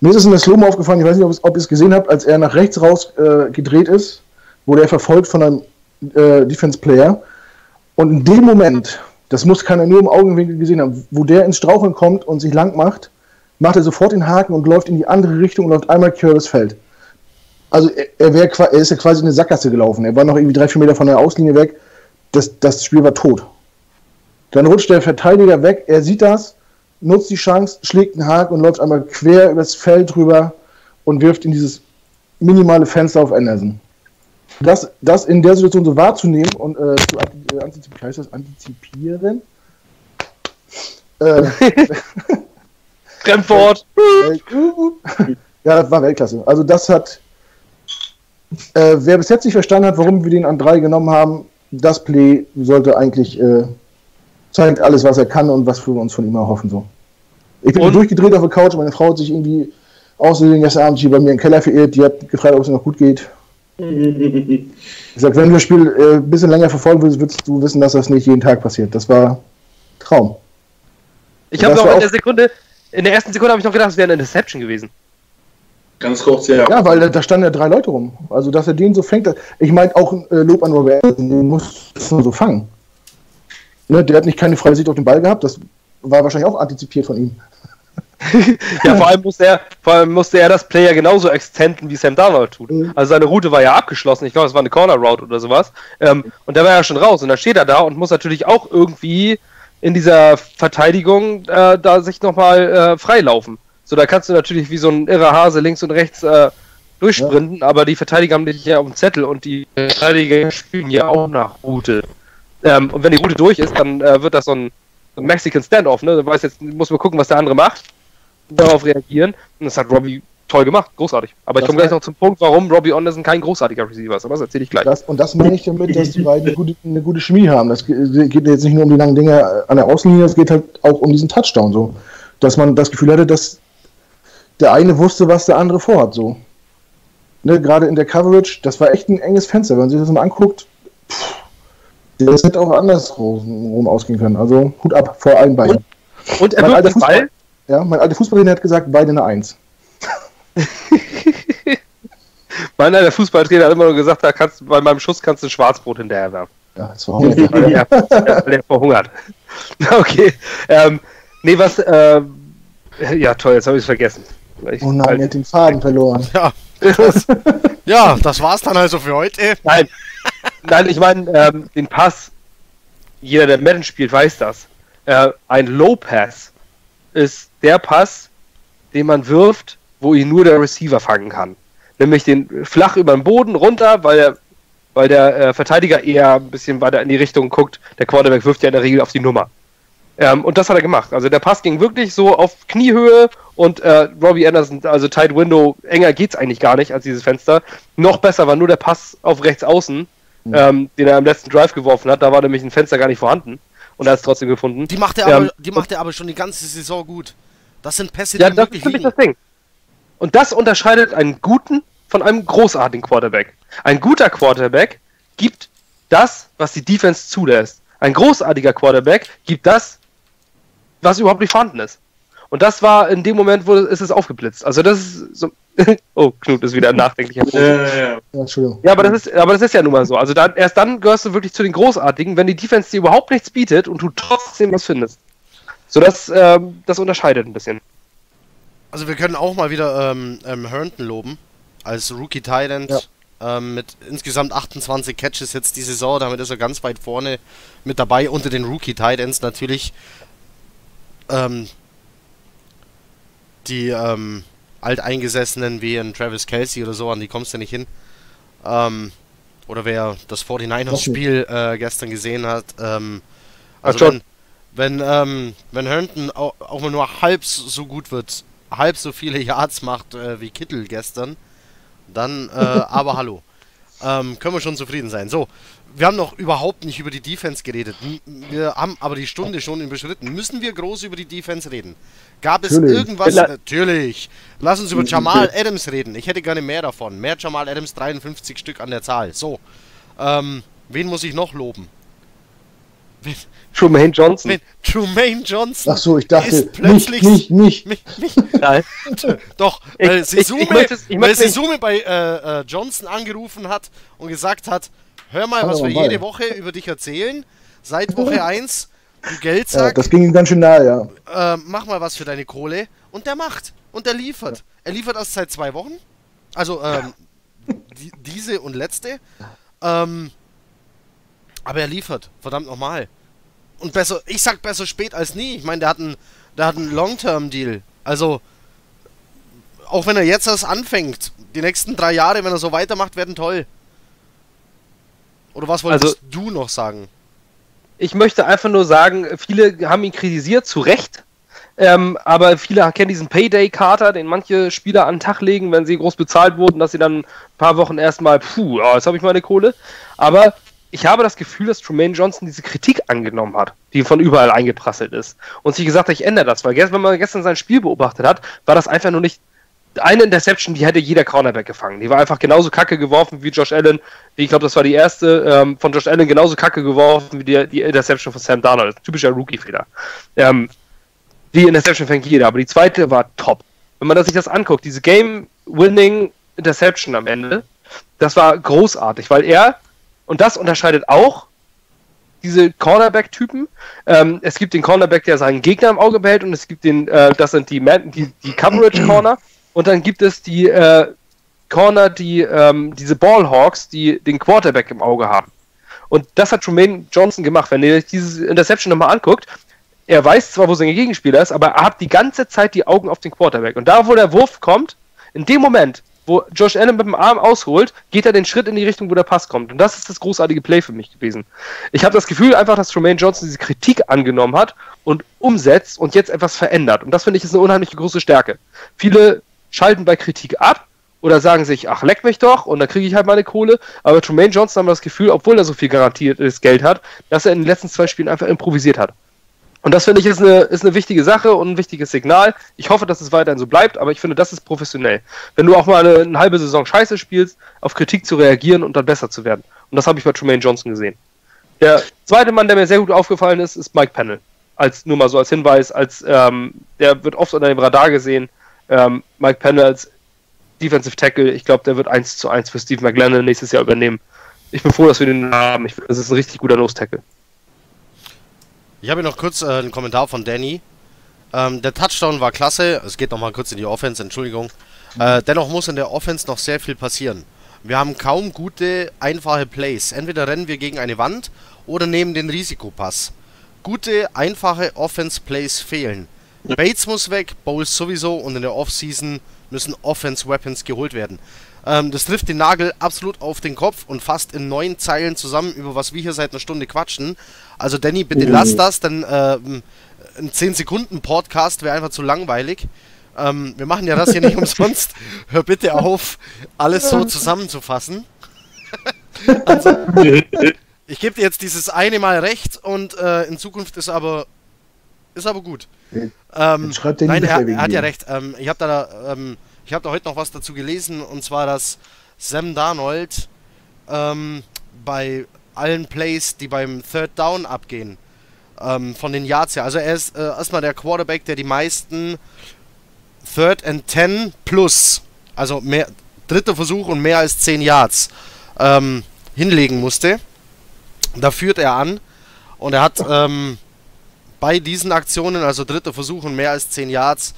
Mir ist es in der Slow aufgefallen, ich weiß nicht, ob ihr es gesehen habt, als er nach rechts raus äh, gedreht ist, wurde er verfolgt von einem äh, Defense Player. Und in dem Moment, das muss keiner nur im Augenwinkel gesehen haben, wo der ins Straucheln kommt und sich lang macht, macht er sofort den Haken und läuft in die andere Richtung und läuft einmal quer das Feld. Also er, er, wär, er ist ja quasi in eine Sackgasse gelaufen. Er war noch irgendwie drei, vier Meter von der Auslinie weg. Das, das Spiel war tot. Dann rutscht der Verteidiger weg, er sieht das, nutzt die Chance, schlägt einen Haken und läuft einmal quer übers Feld drüber und wirft in dieses minimale Fenster auf Anderson. Das, das in der Situation so wahrzunehmen und äh, zu äh, antizipieren, heißt das antizipieren? Äh, <laughs> Fremdwort! ja, das war Weltklasse. Also das hat, äh, wer bis jetzt nicht verstanden hat, warum wir den an drei genommen haben, das Play sollte eigentlich äh, zeigt alles, was er kann und was wir uns von ihm erhoffen. So. Ich bin und? durchgedreht auf der Couch, meine Frau hat sich irgendwie außerdem gestern Abend hier bei mir im Keller verirrt, die hat gefragt, ob es noch gut geht. <laughs> ich sag, wenn du das Spiel äh, ein bisschen länger verfolgen willst, würdest du wissen, dass das nicht jeden Tag passiert. Das war Traum. Ich habe noch in der Sekunde, in der ersten Sekunde habe ich noch gedacht, es wäre eine Interception gewesen. Ganz kurz, ja. Ja, weil da, standen ja drei Leute rum. Also, dass er den so fängt, ich meine auch äh, Lob an Robert den muss man so fangen. Ne, der hat nicht keine freie Sicht auf den Ball gehabt, das war wahrscheinlich auch antizipiert von ihm. Ja, vor allem musste er, vor allem musste er das Player genauso extenden, wie Sam Darnold tut. Mhm. Also seine Route war ja abgeschlossen. Ich glaube, es war eine Corner Route oder sowas. Ähm, und der war ja schon raus. Und dann steht er da und muss natürlich auch irgendwie in dieser Verteidigung äh, da sich nochmal äh, freilaufen. So, da kannst du natürlich wie so ein irrer Hase links und rechts äh, durchsprinten, aber die Verteidiger haben dich ja auf dem Zettel und die Verteidiger spielen ja auch nach Route. Ähm, und wenn die Route durch ist, dann äh, wird das so ein, so ein Mexican Standoff, ne? Du weißt jetzt, muss man gucken, was der andere macht darauf reagieren. Und das hat Robbie toll gemacht, großartig. Aber ich Das komme gleich noch zum Punkt, warum Robbie Anderson kein großartiger Receiver ist. Aber das erzähle ich gleich. Das, und das meine ich damit, dass die beiden eine gute, eine gute Chemie haben. Das ge- geht jetzt nicht nur um die langen Dinge an der Außenlinie, es geht halt auch um diesen Touchdown so. Dass man das Gefühl hatte, dass der eine wusste, was der andere vorhat. So. Ne, Gerade in der Coverage, das war echt ein enges Fenster. Wenn man sich das mal anguckt, pff, das hätte auch andersrum ausgehen können. Also Hut ab vor allen beiden. Und er Mein wirft den Ball. Ja, mein alter Fußballtrainer hat gesagt, beide eine Eins. <laughs> Meiner, der Fußballtrainer hat immer nur gesagt, da kannst, bei meinem Schuss kannst du ein Schwarzbrot hinterher werfen. Ja, das war auch <laughs> Weil der, verhungert. <laughs> Okay. Ähm, nee, was, äh, ja toll, jetzt habe ich es vergessen. Ich, Oh nein, er hat den Faden verloren. Ja, ja, das war's dann also für heute. Nein, nein, ich meine, ähm, den Pass, jeder, der Madden spielt, weiß das. Äh, ein Low Pass ist der Pass, den man wirft, wo ihn nur der Receiver fangen kann. Nämlich den flach über den Boden runter, weil der, weil der äh, Verteidiger eher ein bisschen weiter in die Richtung guckt. Der Quarterback wirft ja in der Regel auf die Nummer. Ähm, und das hat er gemacht. Also der Pass ging wirklich so auf Kniehöhe und äh, Robbie Anderson, also Tight Window, enger geht's eigentlich gar nicht als dieses Fenster. Noch besser war nur der Pass auf rechts außen, ähm, den er im letzten Drive geworfen hat. Da war nämlich ein Fenster gar nicht vorhanden. Und er hat es trotzdem gefunden. Die macht er aber, die macht er aber schon die ganze Saison gut. Das sind Pässe, Ja, die das ist wirklich nämlich liegen. das Ding. Und das unterscheidet einen guten von einem großartigen Quarterback. Ein guter Quarterback gibt das, was die Defense zulässt. Ein großartiger Quarterback gibt das, was überhaupt nicht vorhanden ist. Und das war in dem Moment, wo ist es aufgeblitzt. Also das ist so. <laughs> oh, Knut ist wieder ein nachdenklicher. Ja, ja, ja. Ja, Entschuldigung. Ja, aber das ist, aber das ist ja nun mal so. Also dann, erst dann gehörst du wirklich zu den Großartigen, wenn die Defense dir überhaupt nichts bietet und du trotzdem was findest. So, das, ähm, das unterscheidet ein bisschen. Also wir können auch mal wieder ähm, ähm, Herndon loben. Als Rookie Titan Ja. ähm, mit insgesamt 28 Catches jetzt die Saison. Damit ist er ganz weit vorne mit dabei. Unter den Rookie Titans natürlich. Ähm, die ähm, Alteingesessenen wie ein Travis Kelsey oder so, an die kommst du nicht hin. Ähm, oder wer das 49ers-Spiel äh, gestern gesehen hat. Ähm, also schon. wenn, wenn, ähm, wenn Herndon auch, auch mal nur halb so gut wird, halb so viele <laughs> Yards macht äh, wie Kittel gestern, dann äh, <laughs> aber hallo. Ähm, können wir schon zufrieden sein. So, wir haben noch überhaupt nicht über die Defense geredet. Wir haben aber die Stunde schon überschritten. Müssen wir groß über die Defense reden? Gab es Natürlich. irgendwas? La- Natürlich. Lass uns über Jamal Adams reden. Ich hätte gerne mehr davon. Mehr Jamal Adams, 53 Stück an der Zahl. So. Ähm, wen muss ich noch loben? Wen, Trumaine Johnson. wen? Trumaine Johnson. Ach so, ich dachte, Ist plötzlich- nicht, nicht, <laughs> nicht. Mich, mich, Nein. <laughs> doch, weil ich- möchte ich weil Sesume bei äh, äh, Johnson angerufen hat und gesagt hat, hör mal, was wir mal. jede Woche über dich erzählen. Seit Woche 1, du Ja, Geldsack, das ging ihm ganz schön nahe, ja. äh, mach mal was für deine Kohle. Und der macht. Und der liefert. Er liefert erst seit zwei Wochen. Also, ähm, die, diese und letzte. Ähm, aber er liefert. Verdammt nochmal. Und besser, ich sag besser spät als nie. Ich meine, der hat einen, der hat einen Long-Term-Deal. Also, auch wenn er jetzt erst anfängt, die nächsten drei Jahre, wenn er so weitermacht, werden toll. Oder was wolltest Also- du noch sagen? Ich möchte einfach nur sagen, viele haben ihn kritisiert, zu Recht. Ähm, aber viele kennen diesen Payday-Kater, den manche Spieler an den Tag legen, wenn sie groß bezahlt wurden, dass sie dann ein paar Wochen erstmal, puh, jetzt habe ich meine Kohle. Aber ich habe das Gefühl, dass Tremaine Johnson diese Kritik angenommen hat, die von überall eingeprasselt ist. Und sich gesagt hat, ich ändere das. Weil wenn man gestern sein Spiel beobachtet hat, war das einfach nur nicht eine Interception, die hätte jeder Cornerback gefangen. Die war einfach genauso kacke geworfen wie Josh Allen. Ich glaube, das war die erste ähm, von Josh Allen genauso kacke geworfen wie die, die Interception von Sam Darnold. Typischer Rookie-Fehler. Ähm, die Interception fängt jeder, aber die zweite war top. Wenn man sich das anguckt, diese Game Game-Winning Interception am Ende. Das war großartig, weil er, und das unterscheidet auch diese Cornerback-Typen. Ähm, es gibt den Cornerback, der seinen Gegner im Auge behält, und es gibt den, äh, das sind die, Man die, die Coverage-Corner, <clears throat> und dann gibt es die äh, Corner, die ähm, diese Ballhawks, die den Quarterback im Auge haben. Und das hat Tremaine Johnson gemacht. Wenn ihr euch dieses Interception nochmal anguckt, er weiß zwar, wo sein Gegenspieler ist, aber er hat die ganze Zeit die Augen auf den Quarterback. Und da, wo der Wurf kommt, in dem Moment, wo Josh Allen mit dem Arm ausholt, geht er den Schritt in die Richtung, wo der Pass kommt. Und das ist das großartige Play für mich gewesen. Ich habe das Gefühl einfach, dass Tremaine Johnson diese Kritik angenommen hat und umsetzt und jetzt etwas verändert. Und das finde ich ist eine unheimliche große Stärke. Viele schalten bei Kritik ab oder sagen sich, ach, leck mich doch und dann kriege ich halt meine Kohle. Aber Tremaine Johnson haben das Gefühl, obwohl er so viel garantiertes Geld hat, dass er in den letzten zwei Spielen einfach improvisiert hat. Und das finde ich ist eine, ist eine wichtige Sache und ein wichtiges Signal. Ich hoffe, dass es weiterhin so bleibt, aber ich finde, das ist professionell. Wenn du auch mal eine, eine halbe Saison Scheiße spielst, auf Kritik zu reagieren und dann besser zu werden. Und das habe ich bei Tremaine Johnson gesehen. Der zweite Mann, der mir sehr gut aufgefallen ist, ist Mike Pennell. Als, nur mal so als Hinweis, als ähm, der wird oft unter dem Radar gesehen. Ähm, Mike Pennell als Defensive Tackle, ich glaube, der wird 1 zu 1 für Steve McLennan nächstes Jahr übernehmen. Ich bin froh, dass wir den haben. Ich das ist ein richtig guter Nose-Tackle. Ich habe noch kurz äh, einen Kommentar von Danny. Ähm, der Touchdown war klasse. Es geht nochmal kurz in die Offense, Entschuldigung. Äh, dennoch muss in der Offense noch sehr viel passieren. Wir haben kaum gute, einfache Plays. Entweder rennen wir gegen eine Wand oder nehmen den Risikopass. Gute, einfache Offense-Plays fehlen. Bates muss weg, Bowles sowieso und in der Offseason müssen Offense-Weapons geholt werden. Ähm, das trifft den Nagel absolut auf den Kopf und fasst in neun Zeilen zusammen, über was wir hier seit einer Stunde quatschen. Also Danny, bitte lass das, denn ähm, ein 10-Sekunden-Podcast wäre einfach zu langweilig. Ähm, wir machen ja das hier nicht <laughs> umsonst. Hör bitte auf, alles so zusammenzufassen. <laughs> also, ich gebe dir jetzt dieses eine Mal recht und äh, in Zukunft ist aber ist aber gut. Ähm, nein, er, er, hat ja recht. Ähm, ich habe da, ähm, ich habe da heute noch was dazu gelesen und zwar, dass Sam Darnold ähm, bei allen Plays, die beim Third Down abgehen, ähm, von den Yards her. Also er ist äh, erstmal der Quarterback, der die meisten Third and Ten plus, also mehr, dritter Versuch und mehr als 10 Yards ähm, hinlegen musste. Da führt er an und er hat ähm, bei diesen Aktionen, also dritter Versuch und mehr als 10 Yards,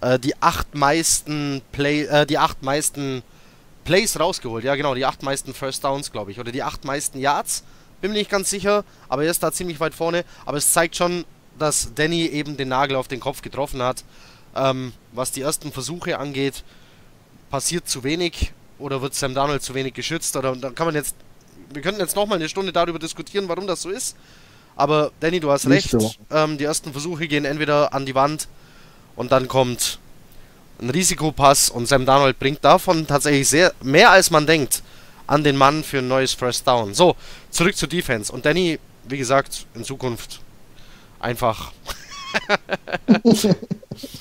äh, die acht meisten Play, äh, die acht meisten Plays rausgeholt. Ja, genau, die acht meisten First Downs, glaube ich. Oder die acht meisten Yards. Bin mir nicht ganz sicher, aber er ist da ziemlich weit vorne. Aber es zeigt schon, dass Danny eben den Nagel auf den Kopf getroffen hat. Ähm, was die ersten Versuche angeht, passiert zu wenig oder wird Sam Darnold zu wenig geschützt. Oder da kann man jetzt. Wir könnten jetzt nochmal eine Stunde darüber diskutieren, warum das so ist. Aber Danny, du hast nicht recht. So. Ähm, die ersten Versuche gehen entweder an die Wand und dann kommt ein Risikopass und Sam Darnold bringt davon tatsächlich sehr mehr als man denkt an den Mann für ein neues First Down. So, zurück zur Defense. Und Danny, wie gesagt, in Zukunft einfach <laughs>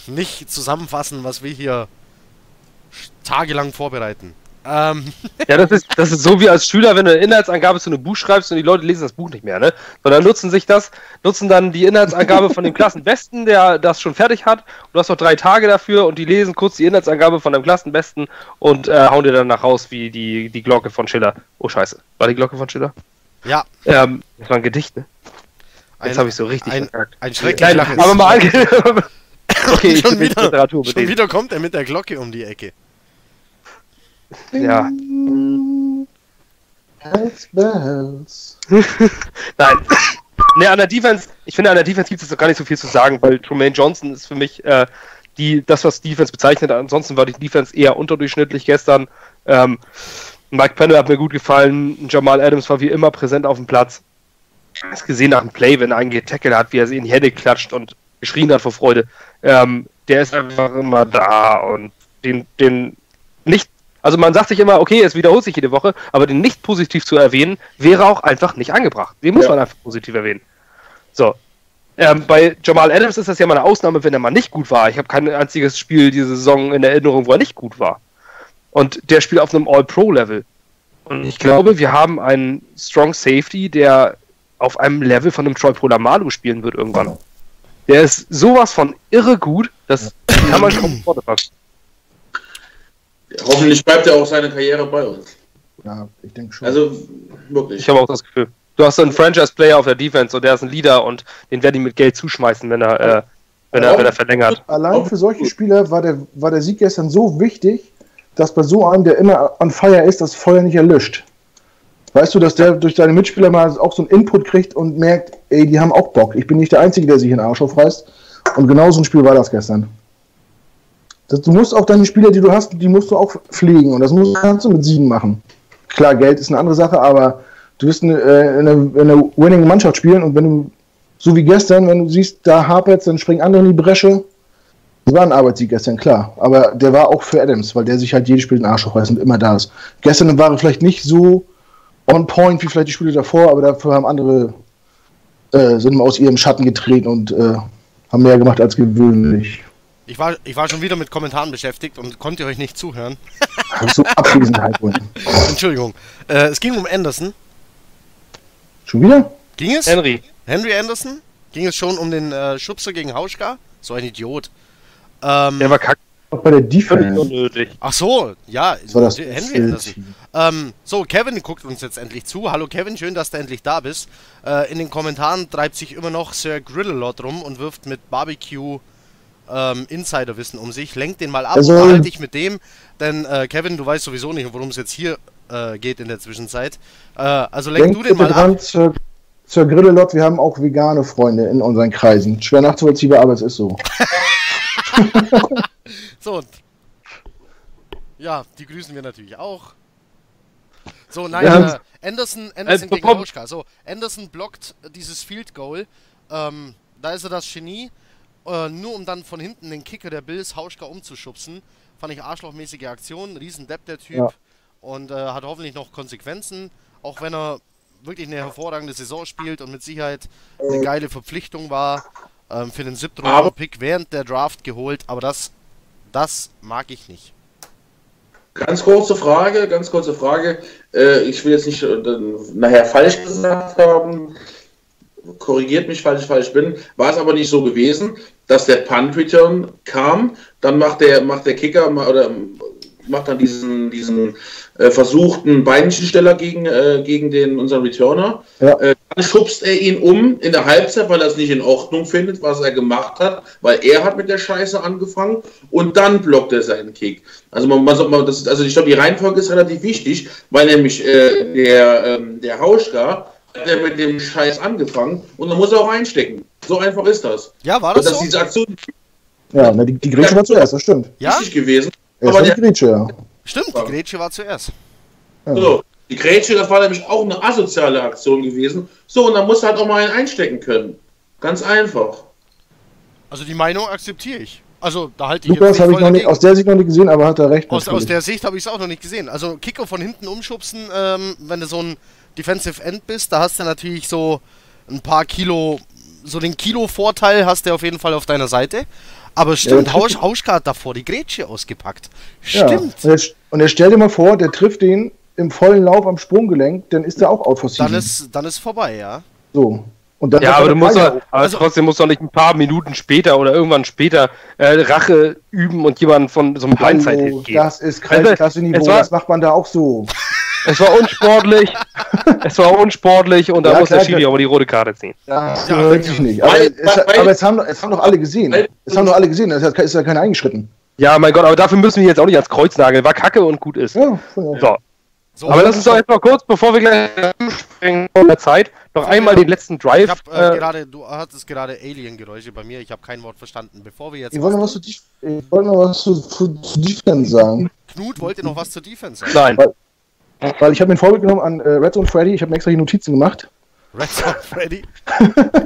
nicht zusammenfassen, was wir hier tagelang vorbereiten. Ähm. Ja, das ist, das ist so wie als Schüler, wenn du eine Inhaltsangabe zu einem Buch schreibst und die Leute lesen das Buch nicht mehr, ne? Sondern nutzen sich das, nutzen dann die Inhaltsangabe von dem Klassenbesten, der das schon fertig hat. Und du hast noch drei Tage dafür und die lesen kurz die Inhaltsangabe von dem Klassenbesten und äh, hauen dir danach raus wie die, die Glocke von Schiller. Oh Scheiße. War die Glocke von Schiller? Ja. Ähm, das war ein Gedicht, ne? Jetzt habe ich so richtig ein, verkackt. Ein schreckliches Nein, aber mal <laughs> Okay, schon, wieder, schon wieder kommt er mit der Glocke um die Ecke. Ja. Hells bells. <laughs> Nein. Ne, an der Defense, ich finde, an der Defense gibt es doch gar nicht so viel zu sagen, weil Tremaine Johnson ist für mich äh, die, das, was Defense bezeichnet. Ansonsten war die Defense eher unterdurchschnittlich gestern. Ähm, Mike Pennell hat mir gut gefallen. Jamal Adams war wie immer präsent auf dem Platz. Ich habe gesehen nach dem Play, wenn er einen getackelt hat, wie er sie in die Hände klatscht und geschrien hat vor Freude. Ähm, der ist einfach immer da und den, den nicht also man sagt sich immer, okay, es wiederholt sich jede Woche, aber den nicht positiv zu erwähnen, wäre auch einfach nicht angebracht. Den muss ja. man einfach positiv erwähnen. So. Ähm, bei Jamal Adams ist das ja mal eine Ausnahme, wenn er mal nicht gut war. Ich habe kein einziges Spiel diese Saison in Erinnerung, wo er nicht gut war. Und der spielt auf einem All-Pro-Level. Und ich glaube, wir haben einen Strong Safety, der auf einem Level von einem Troy Polamalu spielen wird irgendwann. Der ist sowas von irre gut, das kann man kaum vorfassen. Hoffentlich bleibt er auch seine Karriere bei uns. Ja, ich denke schon. Also wirklich. Ich habe auch das Gefühl. Du hast so einen Franchise-Player auf der Defense und der ist ein Leader und den werden die mit Geld zuschmeißen, wenn er, äh, wenn er, wenn er verlängert. Allein für solche Spieler war der, war der Sieg gestern so wichtig, dass bei so einem, der immer on fire ist, das Feuer nicht erlischt. Weißt du, dass der durch seine Mitspieler mal auch so einen Input kriegt und merkt, ey, die haben auch Bock. Ich bin nicht der Einzige, der sich in den Arsch aufreißt. Und genau so ein Spiel war das gestern. Das, du musst auch deine Spieler, die du hast, die musst du auch pflegen. Und das musst, kannst du mit Siegen machen. Klar, Geld ist eine andere Sache, aber du wirst eine, äh, eine, eine winning Mannschaft spielen und wenn du, so wie gestern, wenn du siehst, da hapert dann springen andere in die Bresche. Das war ein Arbeitssieg gestern, klar. Aber der war auch für Adams, weil der sich halt jedes Spiel den Arsch aufreißt und immer da ist. Gestern war er vielleicht nicht so on point wie vielleicht die Spiele davor, aber dafür haben andere äh, sind aus ihrem Schatten getreten und äh, haben mehr gemacht als gewöhnlich. Ich war, ich war schon wieder mit Kommentaren beschäftigt und konnte euch nicht zuhören. so Abwesenheit wohl. <laughs> Entschuldigung. Äh, es ging um Anderson. Schon wieder? Ging es? Henry. Henry Anderson? Ging es schon um den äh, Schubser gegen Hauschka? So ein Idiot. Ähm, Der war kacke. Auch bei der Defense. unnötig. ach so, ja. war das Henry. Anderson. Ähm, so, Kevin guckt uns jetzt endlich zu. Hallo Kevin, schön, dass du endlich da bist. Äh, in den Kommentaren treibt sich immer noch Sir Grillelot rum und wirft mit Barbecue ähm, Insiderwissen um sich. Lenk den mal ab, unterhalte dich mit dem. Denn äh, Kevin, du weißt sowieso nicht, worum es jetzt hier äh, geht in der Zwischenzeit. Äh, also lenk du den mal ab. dran, Sir, Sir Grillelot, wir haben auch vegane Freunde in unseren Kreisen. Schwer nachzuvollziehbar, aber es ist so. <laughs> So. und- Ja, die grüßen wir natürlich auch. So, nein, Ja. äh, Anderson, Anderson Äh, gegen Hauschka. So, Anderson blockt äh, dieses Field Goal. Ähm, da ist er das Genie. Äh, nur um dann von hinten den Kicker der Bills Hauschka umzuschubsen. Fand ich arschlochmäßige Aktion. Riesen Depp der Typ. Ja. Und äh, hat hoffentlich noch Konsequenzen. Auch wenn er wirklich eine hervorragende Saison spielt und mit Sicherheit eine geile Verpflichtung war. Ähm, für den siebten Pick während der Draft geholt. Aber das, das mag ich nicht. Ganz kurze Frage, ganz kurze Frage. Äh, ich will jetzt nicht äh, nachher falsch gesagt haben. Korrigiert mich, falls ich falsch bin. War es aber nicht so gewesen, dass der Punt Return kam, dann macht der, macht der Kicker oder macht dann diesen, diesen äh, versuchten Beinchensteller gegen, äh, gegen den, unseren Returner. Ja. Äh, dann schubst er ihn um in der Halbzeit, weil er es nicht in Ordnung findet, was er gemacht hat, weil er hat mit der Scheiße angefangen und dann blockt er seinen Kick. Also man, man das ist, also ich glaube, die Reihenfolge ist relativ wichtig, weil nämlich äh, der, ähm, der Hauschka hat er mit dem Scheiß angefangen und dann muss er auch einstecken. So einfach ist das. Ja, war Und das dass so? diese Aktion Ja, na, die, die Grätsche war zuerst, das stimmt. Ja, wichtig gewesen. Ja, Aber die Grätsche, ja. stimmt, die Grätsche war zuerst. ja. so, die Grätsche, das war nämlich auch eine asoziale Aktion gewesen. So, und dann muss er halt auch mal einen einstecken können. Ganz einfach. Also die Meinung akzeptiere ich. Also da halte ich Lukas jetzt habe ich voll noch nicht, aus der Sicht noch nicht gesehen, aber hat er recht. aus, aus der Sicht habe ich es auch noch nicht gesehen. Also Kicker von hinten umschubsen, ähm, wenn du so ein Defensive End bist, da hast du natürlich so ein paar Kilo, so den Kilo-Vorteil hast du auf jeden Fall auf deiner Seite. Aber stimmt, der Hausch, Hauschka hat davor die Grätsche ausgepackt. ja. Stimmt. Und jetzt, und jetzt stell dir mal vor, der trifft den im vollen Lauf am Sprunggelenk, dann ist der auch out for season. Dann ist, dann ist vorbei, ja. so. Und dann Ja, aber er du musst doch, aber trotzdem musst du doch nicht ein paar Minuten später oder irgendwann später äh, Rache üben und jemanden von so einem Blindside Hallo, hit geben. das ist Also, Kreisklasse-Niveau, das macht man da auch so. Es war unsportlich, es war unsportlich und da Ja, muss der klar, Schiri klar. aber die rote Karte ziehen. Ja, Ja, hört sich nicht. Aber, weil- es, weil- aber es, haben, es haben doch alle gesehen. weil- Es haben doch alle gesehen, es ist ja keiner eingeschritten. Ja, mein Gott, aber dafür müssen wir jetzt auch nicht ans Kreuz nageln. War kacke und gut ist. Ja. So, So, aber lass uns doch jetzt mal kurz, bevor wir gleich springen von der Zeit, noch einmal den letzten ich Drive. hab, äh, äh, gerade, du hattest gerade Alien-Geräusche bei mir, ich habe kein Wort verstanden. Bevor wir jetzt. Ich wollte noch was zu, ich wollte noch was zu, zu, zu Defense sagen. Knut wollte noch was zur Defense sagen. nein. Weil- ich habe mir ein Vorbild genommen an äh, Red Zone Freddy, ich habe mir extra hier Notizen gemacht. Red Zone <laughs> Freddy.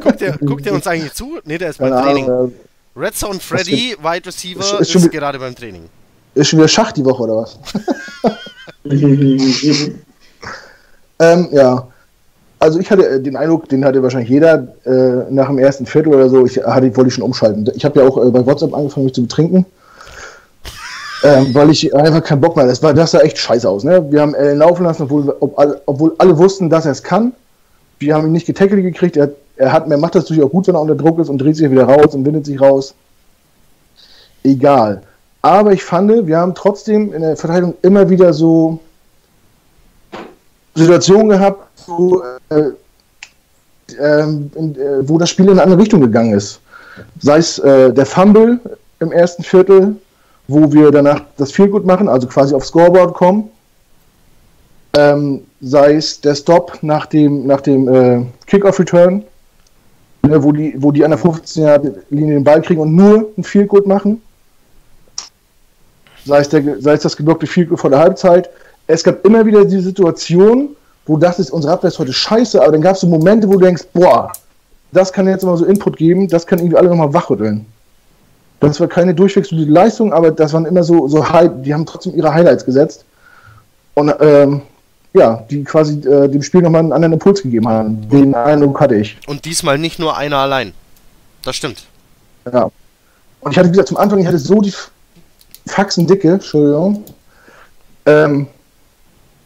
guckt, der, guckt der uns eigentlich zu? Ne, der ist beim Keine Training. Ahnung, Red Zone Freddy, Wide Receiver, Ist- ist, ist gerade beim Training. äh, ist schon wieder Schach die Woche oder was? <laughs> Ähm, ja. Also ich hatte äh, den Eindruck, den hatte wahrscheinlich jeder äh, nach dem ersten Viertel oder so, ich hatte, wollte ich schon umschalten. Ich habe ja auch äh, bei WhatsApp angefangen, mich zu betrinken. Ähm, weil ich einfach keinen Bock mehr hatte. Das, war, das sah echt scheiße aus. Ne? Wir haben Allen laufen lassen, obwohl, ob, alle- obwohl alle wussten, dass er es kann. Wir haben ihn nicht getackelt gekriegt. Er, er, hat, er macht das natürlich auch gut, wenn er unter Druck ist und dreht sich wieder raus und windet sich raus. Egal. Aber ich fand, wir haben trotzdem in der Verteidigung immer wieder so Situationen gehabt, wo, äh, ähm, in, äh, wo das Spiel in eine andere Richtung gegangen ist. Sei es äh, der Fumble im ersten Viertel, wo wir danach das Feelgood machen, also quasi aufs Scoreboard kommen. Ähm, sei es der Stop nach dem, nach dem äh, Kickoff-Return, ne, wo, die, wo die an der 15-Linie den Ball kriegen und nur ein Feelgood machen. Sei es, der, sei es das geblockte Feelgood vor der Halbzeit. Es gab immer wieder die Situation, wo du dachtest, unsere Abwehr ist heute scheiße, aber dann gab es so Momente, wo du denkst, boah, das kann jetzt mal so Input geben, das kann irgendwie alle nochmal wachrütteln. Das war keine durchwechselte Leistung, aber das waren immer so, so High, die haben trotzdem ihre Highlights gesetzt. Und ähm, ja, die quasi äh, dem Spiel nochmal einen anderen Impuls gegeben haben. Den Eindruck hatte ich. Und diesmal nicht nur einer allein. Das stimmt. Ja. Und ich hatte, wie gesagt, zum Anfang, ich hatte so die Faxen dicke, Entschuldigung. Ähm,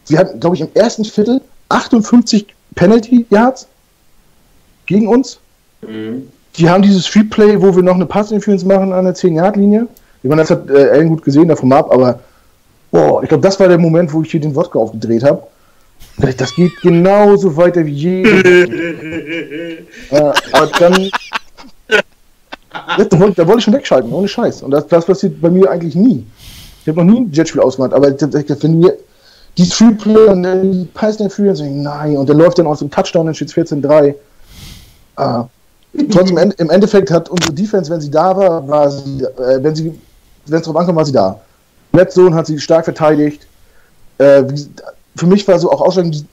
wir hatten, glaube ich, im ersten Viertel 58 Penalty Yards gegen uns. Mhm. Die haben dieses Free Play, wo wir noch eine Pass-Interference machen an der 10-Yard-Linie. Ich meine, das hat äh, Ellen gut gesehen davon ab, aber boah, ich glaube, das war der Moment, wo ich hier den Wodka aufgedreht habe. Das geht genauso weiter wie je. äh, aber dann. da, wollte, ich schon wegschalten, ohne Scheiß. Und das, das passiert bei mir eigentlich nie. Ich habe noch nie ein Jetspiel ausgemacht, aber wenn du die Free-Play und dann die Pass und nein, und der läuft dann aus dem Touchdown, dann steht es 14-3. Ah. Trotzdem, im Endeffekt hat unsere Defense, wenn sie da war, war sie, äh, wenn sie, wenn es drauf ankommt, war sie da. Red hat sie stark verteidigt. Äh, für mich war so auch ausschlagend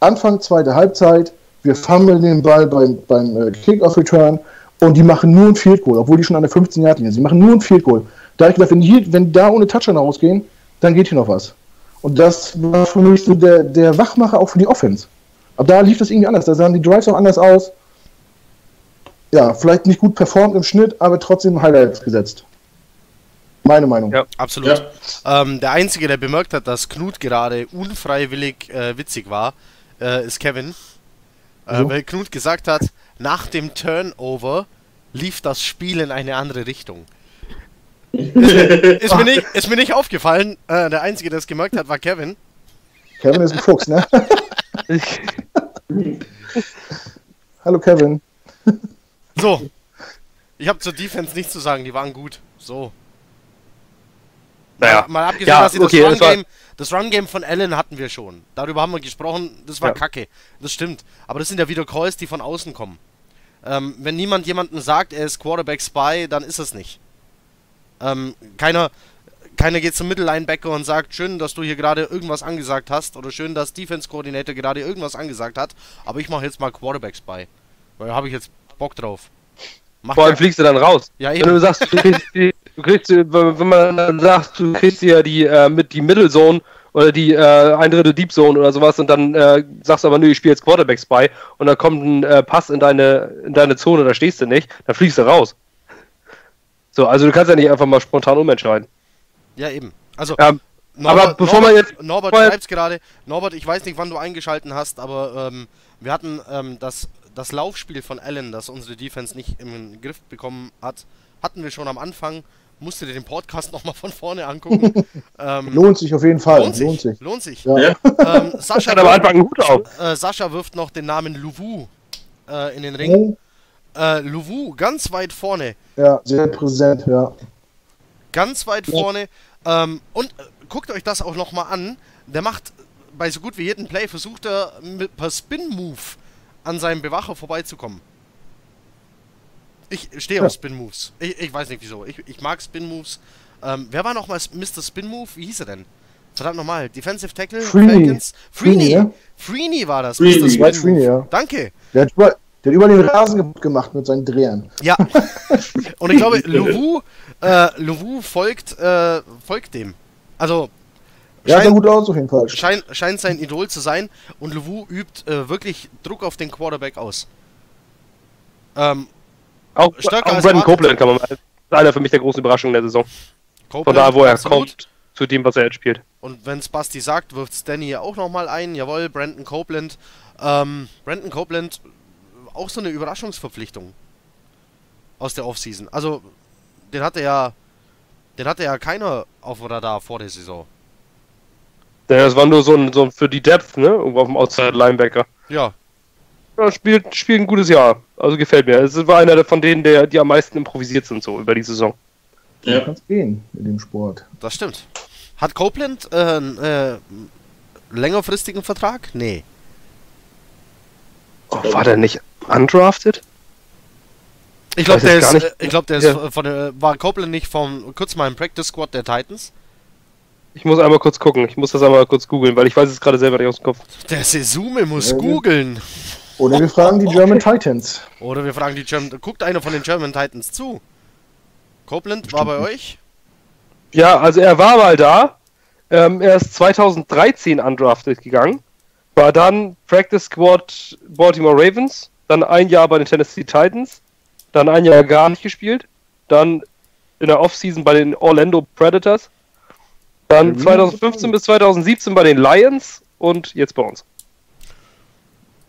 Anfang zweite Halbzeit. Wir fummeln den Ball beim, beim äh, Kick-Off-Return und die machen nur ein Field Goal, obwohl die schon an der 15 Yard linie sind. Sie machen nur ein Field Goal. Da habe ich gedacht, wenn hier, wenn da ohne Touchdown rausgehen, dann geht hier noch was. Und das war für mich so der, der Wachmacher auch für die Offense. Aber da lief das irgendwie anders. Da sahen die Drives auch anders aus. Ja, vielleicht nicht gut performt im Schnitt, aber trotzdem Highlights gesetzt. Meine Meinung. Ja, absolut. Ja. Ähm, der Einzige, der bemerkt hat, dass Knut gerade unfreiwillig äh, witzig war, äh, ist Kevin. Äh, so. Weil Knut gesagt hat, nach dem Turnover lief das Spiel in eine andere Richtung. ist, <laughs> ist, mir nicht, ist mir nicht aufgefallen. Äh, der Einzige, der es gemerkt hat, war Kevin. Kevin ist ein Fuchs, ne? <laughs> Hallo Kevin. <laughs> So. Ich habe zur Defense nichts zu sagen, die waren gut. So. Naja. Mal, mal abgesehen, ja, dass sie okay, das Run-Game das Run-Game von Allen hatten wir schon. Darüber haben wir gesprochen, das war ja. kacke. Das stimmt. Aber das sind ja wieder Calls, die von außen kommen. Ähm, wenn niemand jemandem sagt, er ist Quarterback Spy, dann ist es nicht. Ähm, keiner, keiner geht zum Mittellinebacker und sagt, schön, dass du hier gerade irgendwas angesagt hast oder schön, dass Defense Coordinator gerade irgendwas angesagt hat, aber ich mache jetzt mal Quarterback Spy. Weil habe ich jetzt Bock drauf. Macht Vor allem fliegst du dann raus. Ja, eben. Wenn du sagst, du kriegst, die, du kriegst wenn man dann sagt, du kriegst ja die äh, mit die Middle Zone oder die äh, ein Drittel Deep Zone oder sowas und dann äh, sagst du aber, nö, ich spiele jetzt Quarterback Spy und dann kommt ein äh, Pass in deine, in deine Zone, da stehst du nicht, dann fliegst du raus. So, also du kannst ja nicht einfach mal spontan umentscheiden. Ja, eben. Also, ähm, Norbert, aber bevor Norbert, man jetzt. Norbert schreibt's gerade. Norbert, ich weiß nicht, wann du eingeschalten hast, aber ähm, wir hatten ähm, das das Laufspiel von Allen, das unsere Defense nicht im Griff bekommen hat, hatten wir schon am Anfang. Musst du dir den Podcast <laughs> nochmal von vorne angucken. <laughs> ähm, lohnt sich auf jeden Fall. Lohnt sich. Lohnt sich. Lohnt sich. Ja. Ähm, <laughs> Sascha, auf. Äh, Sascha wirft noch den Namen Louvu äh, in den Ring. Oh. Äh, Louvu, ganz weit vorne. Ja, sehr präsent, ja. Ganz weit ja. vorne. Ähm, und äh, guckt euch das auch nochmal an. Der macht bei so gut wie jedem Play, versucht er mit, per Spin-Move an seinem Bewacher vorbeizukommen. Ich stehe ja. auf Spin Moves. Ich, ich, weiß nicht wieso. Ich, ich mag Spin Moves. Ähm, wer war nochmal Mr. Spin Move? Wie hieß er denn? Verdammt nochmal. Defensive Tackle? Freeney. Falcons? Freeney. Ja? Freeney war das. Freeney. Mr. Spin Freeney, ja. Danke. Der hat, über, der hat über den Rasen gemacht mit seinen Drehern. Ja. <laughs> Und ich glaube, Louvu, äh, folgt, äh, folgt dem. Also, ja, sah gut aus auf jeden Fall. Schein, scheint sein Idol zu sein und Lewu übt äh, wirklich Druck auf den Quarterback aus. Ähm, auch stärker auch Brandon Copeland kann man mal. ist einer für mich der großen Überraschungen der Saison. Copeland, Von da, wo er absolut. kommt, zu dem, was er jetzt spielt. Und wenn Basti sagt, wirft Stanny auch nochmal ein. Jawohl, Brandon Copeland. Ähm, Brandon Copeland, auch so eine Überraschungsverpflichtung aus der Offseason. Also, den hat er ja Den hatte ja keiner auf dem Radar vor der Saison. Das war nur so ein, so ein für die Depth, ne? Irgendwo auf dem Outside Linebacker. Ja, Ja, spielt, spielt ein gutes Jahr. Also gefällt mir. Es war einer von denen, der, die am meisten improvisiert sind, so über die Saison. Ja. Ja. Kann es gehen in dem Sport. das stimmt. Hat Copeland äh, einen äh, längerfristigen Vertrag? Nee. Oh, war der nicht undrafted? Ich glaube, der ist, gar nicht. äh, ich glaube, der ist Ja. von der, war Copeland nicht vom, kurz mal im Practice Squad der Titans? Ich muss einmal kurz gucken. Ich muss das einmal kurz googeln, weil ich weiß es gerade selber nicht aus dem Kopf. Der Sesume muss Ja, googeln. Oder wir fragen die German Titans. Oder wir fragen die German, guckt einer von den German Titans zu. Copeland war bei euch? Ja, also er war mal da. Ähm, er ist 2013 undrafted gegangen. War dann Practice Squad Baltimore Ravens. Dann ein Jahr bei den Tennessee Titans. Dann ein Jahr gar nicht gespielt. Dann in der Offseason bei den Orlando Predators. Dann Ja, 2015 bis 2017 bei den Lions. Und jetzt bei uns.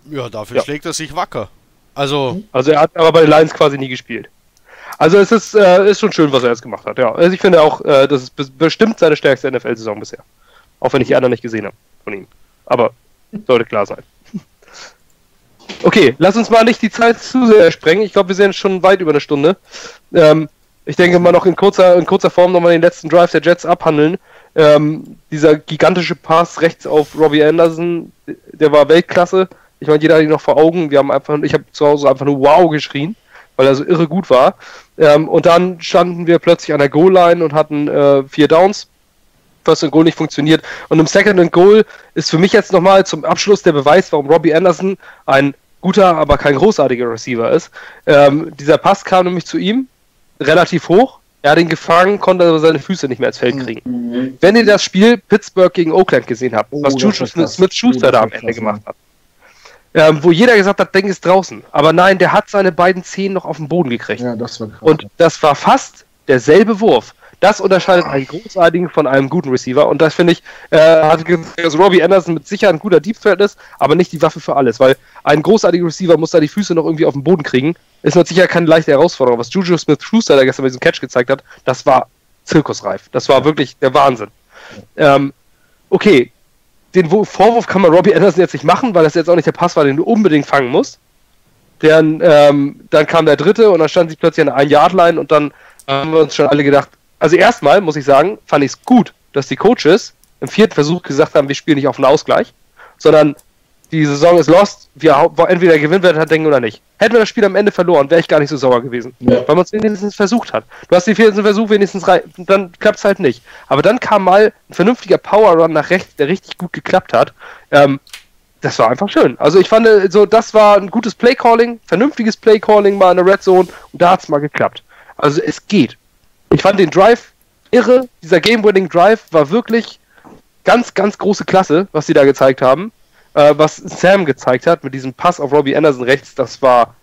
Ja, dafür Ja. schlägt er sich wacker. Also, Also er hat aber bei den Lions quasi nie gespielt. Also es ist, äh, ist schon schön, was er jetzt gemacht hat. Ja, also ich finde auch, äh, das ist be- bestimmt seine stärkste NFL-Saison bisher. Auch wenn ich die anderen nicht gesehen habe von ihm. Aber sollte klar sein. <laughs> Okay, lass uns mal nicht die Zeit zu sehr sprengen. Ich glaube, wir sind schon weit über eine Stunde. Ähm, ich denke mal noch in kurzer, in kurzer Form nochmal den letzten Drive der Jets abhandeln. Ähm, dieser gigantische Pass rechts auf Robbie Anderson, der war Weltklasse. Ich meine, jeder hat ihn noch vor Augen. Wir haben einfach, ich habe zu Hause einfach nur Wow geschrien, weil er so irre gut war. Ähm, und dann standen wir plötzlich an der Goal-Line und hatten äh, vier Downs. First and Goal nicht funktioniert. Und im Second and Goal ist für mich jetzt nochmal zum Abschluss der Beweis, warum Robbie Anderson ein guter, aber kein großartiger Receiver ist. Ähm, dieser Pass kam nämlich zu ihm relativ hoch. Er hat ihn gefangen, konnte aber seine Füße nicht mehr ins Feld kriegen. Mhm. Wenn ihr das Spiel Pittsburgh gegen Oakland gesehen habt, Oh, was Juju war krass. Smith-Schuster Oh, da am Ende gemacht hat, ähm, wo jeder gesagt hat, Ding ist draußen. Aber nein, der hat seine beiden Zehen noch auf den Boden gekriegt. Ja, das war krass. Und das war fast derselbe Wurf. Das unterscheidet einen großartigen von einem guten Receiver. Und das finde ich, äh, hat gesagt, dass Robbie Anderson mit Sicherheit ein guter Deep Threat ist, aber nicht die Waffe für alles. Weil ein großartiger Receiver muss da die Füße noch irgendwie auf den Boden kriegen. Ist mit Sicherheit keine leichte Herausforderung. Was Juju Smith-Schuster da gestern bei diesem Catch gezeigt hat, das war zirkusreif. Das war wirklich der Wahnsinn. Ähm, okay, den Vorwurf kann man Robbie Anderson jetzt nicht machen, weil das jetzt auch nicht der Pass war, den du unbedingt fangen musst. Dann, ähm, dann kam der dritte und dann stand sie plötzlich an der Ein-Yard-Line und dann haben wir uns schon alle gedacht, also erstmal muss ich sagen, fand ich es gut, dass die Coaches im vierten Versuch gesagt haben, wir spielen nicht auf einen Ausgleich, sondern die Saison ist lost, wir entweder gewinnen wir das Ding oder nicht. Hätten wir das Spiel am Ende verloren, wäre ich gar nicht so sauer gewesen. Ja. Weil man es wenigstens versucht hat. Du hast den vierten Versuch wenigstens rein, dann klappt es halt nicht. Aber dann kam mal ein vernünftiger Power Run nach rechts, der richtig gut geklappt hat. Ähm, das war einfach schön. Also ich fand, äh, so, das war ein gutes Play-Calling, vernünftiges Play-Calling mal in der Red Zone und da hat es mal geklappt. Also es geht. Ich fand den Drive irre. Dieser Game-Winning Drive war wirklich ganz, ganz große Klasse, was sie da gezeigt haben. Äh, was Sam gezeigt hat mit diesem Pass auf Robbie Anderson rechts, das war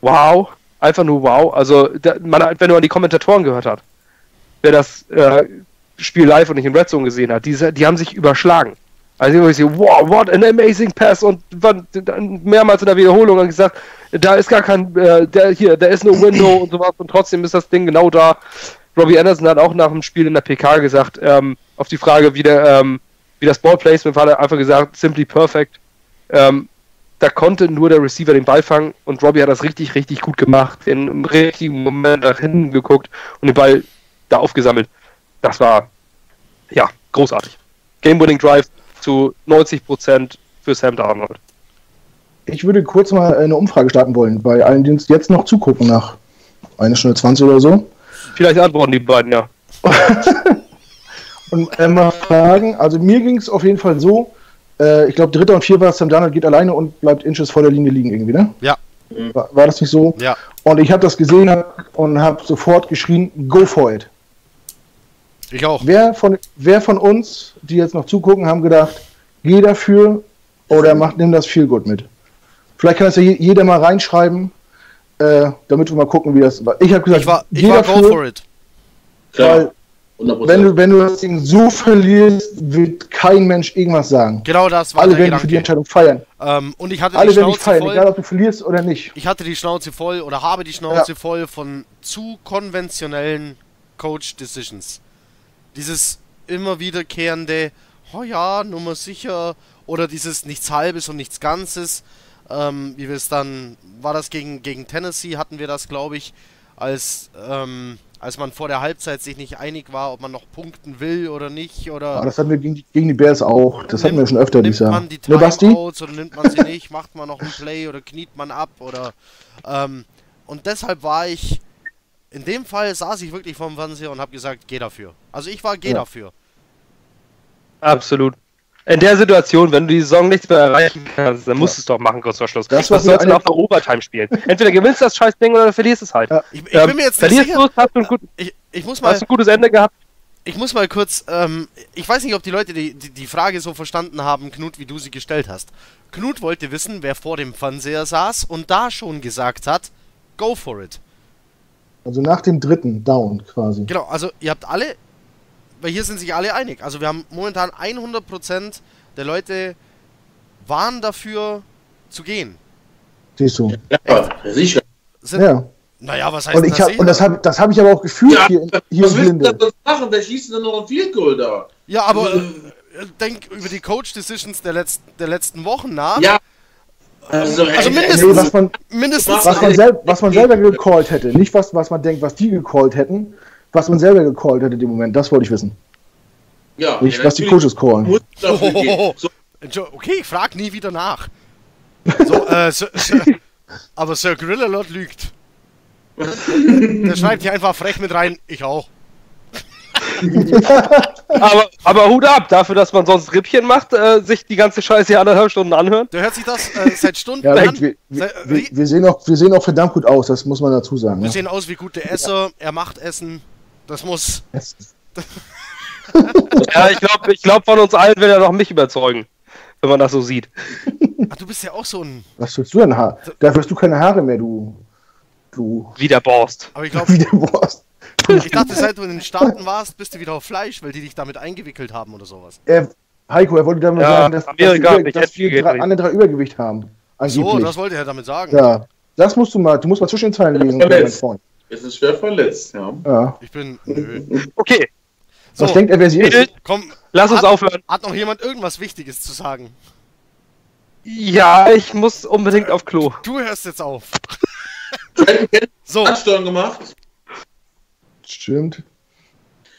wow. Einfach nur wow. Also, da, man, wenn du an die Kommentatoren gehört hast, wer das äh, Spiel live und nicht in Red Zone gesehen hat, die, die haben sich überschlagen. Also, die haben gesagt, wow, what an amazing pass und dann mehrmals in der Wiederholung und gesagt, da ist gar kein, äh, der, hier, da ist no window und sowas und trotzdem ist das Ding genau da. Robbie Anderson hat auch nach dem Spiel in der PK gesagt, ähm, auf die Frage, wie, der, ähm, wie das Ballplacement war, hat er einfach gesagt, simply perfect. Ähm, da konnte nur der Receiver den Ball fangen und Robbie hat das richtig, richtig gut gemacht, in, im richtigen Moment nach hinten geguckt und den Ball da aufgesammelt. Das war, ja, großartig. Game-Winning Drive zu 90% für Sam Darnold. Ich würde kurz mal eine Umfrage starten wollen, bei allen, die uns jetzt noch zugucken, nach einer Stunde 20 oder so. Vielleicht antworten die beiden, ja. <laughs> Und äh, mal fragen, also mir ging es auf jeden Fall so, äh, ich glaube, dritter und vier war Sam Darnold geht alleine und bleibt Inches vor der Linie liegen irgendwie, ne? Ja. War, war das nicht so? Ja. Und ich habe das gesehen und habe sofort geschrien, go for it. Ich auch. Wer von, wer von uns, die jetzt noch zugucken, haben gedacht, geh dafür oder mach, nimm das viel gut mit? Vielleicht kann das ja je- jeder mal reinschreiben, äh, damit wir mal gucken, wie das war. Ich habe gesagt, Ich war, ich geh war go dafür, for it. Klar, weil 100%. wenn du, wenn du das Ding so verlierst, wird kein Mensch irgendwas sagen. Genau das war Alle werden für die. Entscheidung feiern. Ähm, und ich hatte Alle die werden dich Schnauze feiern, egal voll. ob du verlierst oder nicht. Ich hatte die Schnauze voll oder habe die Schnauze voll von zu konventionellen Coach Decisions. Dieses immer wiederkehrende, oh ja, Nummer sicher, oder dieses nichts Halbes und nichts Ganzes. Ähm, wie wir es dann, war das gegen, gegen Tennessee, hatten wir das, glaube ich, als, ähm, als man vor der Halbzeit sich nicht einig war, ob man noch punkten will oder nicht. Oder Ja, das hatten wir gegen die, gegen die Bears auch. Das hatten wir schon öfter nimmt dieses Jahr. man die Ne? Timeouts oder nimmt man sie nicht, macht man noch ein Play oder kniet man ab oder ähm, und deshalb war ich in dem Fall saß ich wirklich vorm Fernseher und habe gesagt, geh dafür. Also ich war geh Ja. dafür. Absolut. In der Situation, wenn du die Saison nichts mehr erreichen kannst, dann musst du es doch machen, kurz vor Schluss. Das war Was sollst du auf der Overtime spielen? <laughs> Entweder gewinnst du das scheiß Ding oder verlierst es halt. Ja. Ich, ich Ähm, bin mir jetzt nicht verlierst sicher. du es, hast du ein, gut, Ich, ich muss mal hast ein gutes Ende gehabt. ich muss mal kurz ähm, ich weiß nicht, ob die Leute die, die, die Frage so verstanden haben, Knut, wie du sie gestellt hast. Knut wollte wissen, wer vor dem Fernseher saß und da schon gesagt hat, go for it. Also nach dem dritten Down quasi. Genau, also ihr habt alle, weil hier sind sich alle einig. Also wir haben momentan 100% der Leute waren dafür zu gehen. Siehst du. Ja, sicher. Sind, Ja. Naja, was heißt Und ich hab, sicher? und das habe das hab ich aber auch gefühlt Ja, hier, in- hier Was in willst du Blinde. machen? Wer schießt denn nur noch ein Field Goal da? Ja, aber äh, denk über die Coach-Decisions der, letz der letzten Wochen nach. Ja. Also, Also ey, mindestens- was man, Mindestens. was, man sel was man selber gecallt hätte. Nicht was, was man denkt, was die gecallt hätten. Was man selber gecallt hätte dem Moment. Das wollte ich wissen. ja, Nicht, ja, was die Coaches callen. gehen. So, Okay, ich frag nie wieder nach. So, äh, Sir, Sir, <laughs> aber Sir Grillalot lügt. <laughs> Der schreibt hier einfach frech mit rein, ich auch. <laughs> Aber, aber Hut ab, dafür, dass man sonst Rippchen macht, äh, sich die ganze Scheiße hier anderthalb Stunden anhören. Der hört sich das äh, <laughs> seit Stunden Ja, an. wir, wir, Seit- wir, wir, sehen auch, wir sehen auch verdammt gut aus, das muss man dazu sagen. Wir Ja. sehen aus wie gute Esser, er macht Essen. Das muss. Das- <laughs> Ja, ich glaube, ich glaub, von uns allen will er noch mich überzeugen, wenn man das so sieht. Ah, du bist ja auch so ein. Was willst du denn Haar? Da wirst du keine Haare mehr, du. Du. Wie der Borst. Aber ich glaube, Wie der Wurst. Ich dachte, seit du in den Staaten warst, bist du wieder auf Fleisch, weil die dich damit eingewickelt haben oder sowas. Er, Heiko, er wollte damit Ja, sagen, dass, Amerika dass wir, dass wir alle drei Übergewicht haben. So, Angeblich. das wollte er damit sagen. ja. Das musst du mal, du musst mal zwischen den Zeilen lesen, es ist schwer verletzt, ja. Ja. Ich bin. Nö. Okay, So, Was denkt er, wer sie ist? Komm. lass uns hat, aufhören. Hat noch jemand irgendwas Wichtiges zu sagen? Ja, ich muss unbedingt auf Klo. Du hörst jetzt auf. <laughs> So, hat Touchdown gemacht. Stimmt.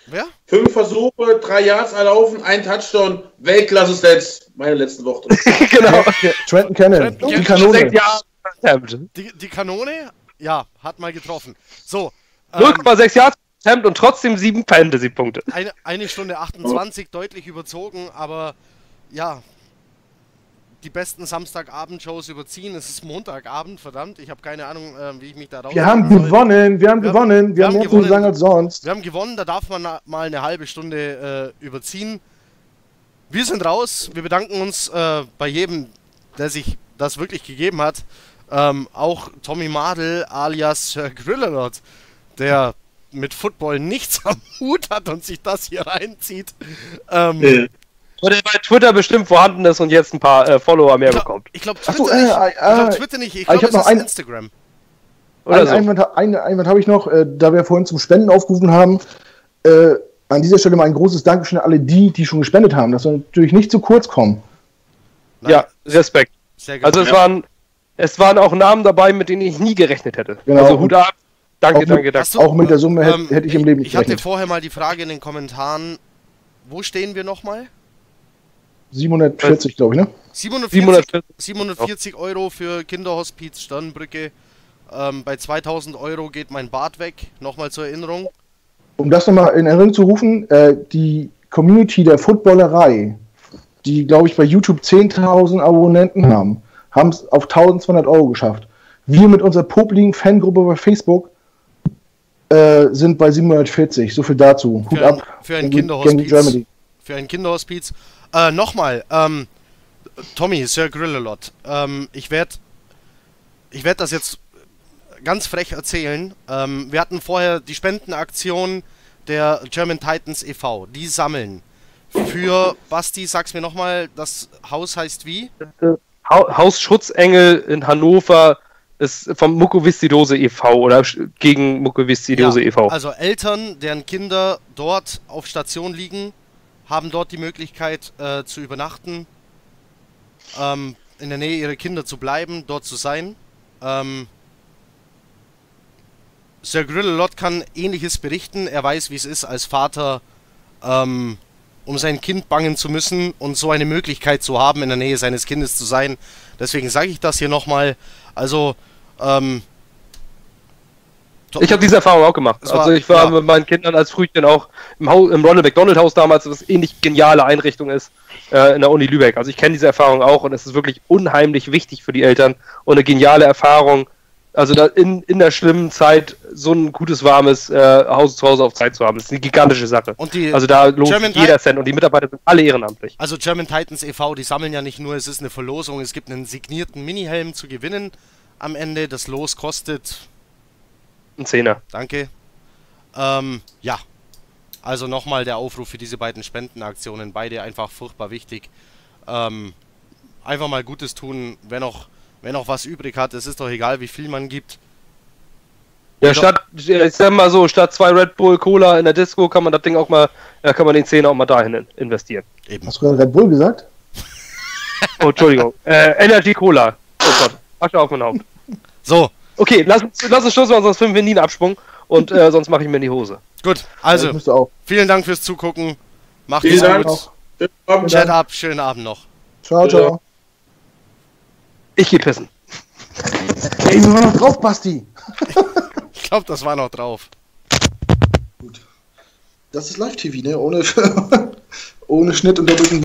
wer? Fünf Versuche, drei Yards erlaufen, ein Touchdown. Weltklasse Stats. Meine letzten Worte. <laughs> genau. Trenton Cannon. Trenton Die. Kanone. Sechs Jahre Attempt. Die, die Kanone? Ja, hat mal getroffen. So. Ähm, 0,6 Yards Attempt und trotzdem 7 Fantasy-Punkte. eine, eine Stunde 28, deutlich überzogen, aber ja. Die besten Samstagabend-Shows überziehen. Es ist Montagabend, verdammt. Ich habe keine Ahnung, äh, wie ich mich da raus. Wir haben soll. gewonnen, wir haben Wir gewonnen, wir, wir haben haben mehr zu gewonnen. sagen als sonst. Wir haben gewonnen, da darf man na- mal eine halbe Stunde äh, überziehen. Wir sind raus. Wir bedanken uns äh, bei jedem, der sich das wirklich gegeben hat. Ähm, auch Tommy Madel alias Sir Grillerot, der mit Football nichts am <laughs> Hut hat und sich das hier reinzieht. Ähm, Nee. Oder bei Twitter bestimmt vorhanden ist und jetzt ein paar äh, Follower mehr ich glaube bekommt. glaub, Ach Twitter, so, äh, nicht. äh, ich glaub, äh, Twitter nicht. Ich ich glaube, es noch ist ein- Instagram. Oder Ein so. Einwand, ein Einwand habe ich noch, äh, da wir vorhin zum Spenden aufgerufen haben. Äh, an dieser Stelle mal ein großes Dankeschön an alle die, die schon gespendet haben, dass wir natürlich nicht zu kurz kommen. Nein, Ja, Respekt. Also es Ja. waren es waren auch Namen dabei, mit denen ich nie gerechnet hätte. Genau. Also Hut ab. Danke, Auch mit- danke, danke. Du- Auch mit der Summe hätte, Ähm, hätte ich im Leben nicht Ich hatte gerechnet. vorher mal die Frage in den Kommentaren, wo stehen wir nochmal? 740, glaube ich, ne? 740, 740. 740 Euro für Kinderhospiz Sternbrücke. Ähm, bei 2000 Euro geht mein Bart weg. Nochmal zur Erinnerung. Um das nochmal in Erinnerung zu rufen, äh, die Community der Footballerei, die, glaube ich, bei YouTube 10.000 Abonnenten haben, haben es auf 1200 Euro geschafft. Wir mit unserer popligen Fangruppe bei Facebook äh, sind bei 740. So viel dazu. Hut Für ein- ab. für ein Kinderhospiz. Für ein Kinderhospiz. Äh, Nochmal, ähm, Tommy, Sir Grillalot, ähm, ich werde ich werd das jetzt ganz frech erzählen. Ähm, wir hatten vorher die Spendenaktion der German Titans e.V. Die sammeln für, Basti, sag's mir nochmal, das Haus heißt wie? Ha Haus Schutzengel in Hannover ist vom Mukoviszidose e.V. oder gegen Mukoviszidose Ja, e.V. Also Eltern, deren Kinder dort auf Station liegen, haben dort die Möglichkeit äh, zu übernachten, ähm, in der Nähe ihrer Kinder zu bleiben, dort zu sein. Ähm, Sir Grillalot kann ähnliches berichten. Er weiß, wie es ist, als Vater ähm, um sein Kind bangen zu müssen und so eine Möglichkeit zu haben, in der Nähe seines Kindes zu sein. Deswegen sage ich das hier nochmal. Also, ähm, Ich habe diese Erfahrung auch gemacht. Es war- also ich war ja. mit meinen Kindern als Frühchen auch im, Haus, im Ronald McDonald Haus damals, was ähnlich geniale Einrichtung ist, äh, in der Uni Lübeck. Also ich kenne diese Erfahrung auch und es ist wirklich unheimlich wichtig für die Eltern und eine geniale Erfahrung. Also da in, in der schlimmen Zeit so ein gutes, warmes äh, Haus zu Hause auf Zeit zu haben. Das ist eine gigantische Sache. Und die Also da lohnt German jeder Cent und die Mitarbeiter sind alle ehrenamtlich. Also German Titans e.V., die sammeln ja nicht nur, es ist eine Verlosung, es gibt einen signierten Minihelm zu gewinnen am Ende. Das Los kostet, Ein Zehner. danke. Ähm, ja. Also nochmal der Aufruf für diese beiden Spendenaktionen, beide einfach furchtbar wichtig. Ähm, einfach mal Gutes tun, wer noch, wer noch was übrig hat, es ist doch egal, wie viel man gibt. Ja, statt, ich sag mal so, statt zwei Red Bull Cola in der Disco kann man das Ding auch mal, ja, kann man den Zehner auch mal dahin in- investieren. Eben. Hast du gerade Red Bull gesagt? Oh, Entschuldigung. äh, Energy Cola. Oh Gott. Asche auf mein Haupt. So, Okay, lass uns, lass uns Schluss machen, sonst finden wir nie einen Absprung. Und äh, sonst mache ich mir in die Hose. gut. Also, auch. vielen Dank fürs Zugucken. Macht es gut. Abend. Chat ab, schönen Abend noch. Ciao, ciao. Ich geh pissen. Ey, wir waren noch drauf, Basti. <laughs> Ich glaube, das war noch drauf. Das ist Live-TV, ne? Ohne, <laughs> ohne Schnitt und doppelten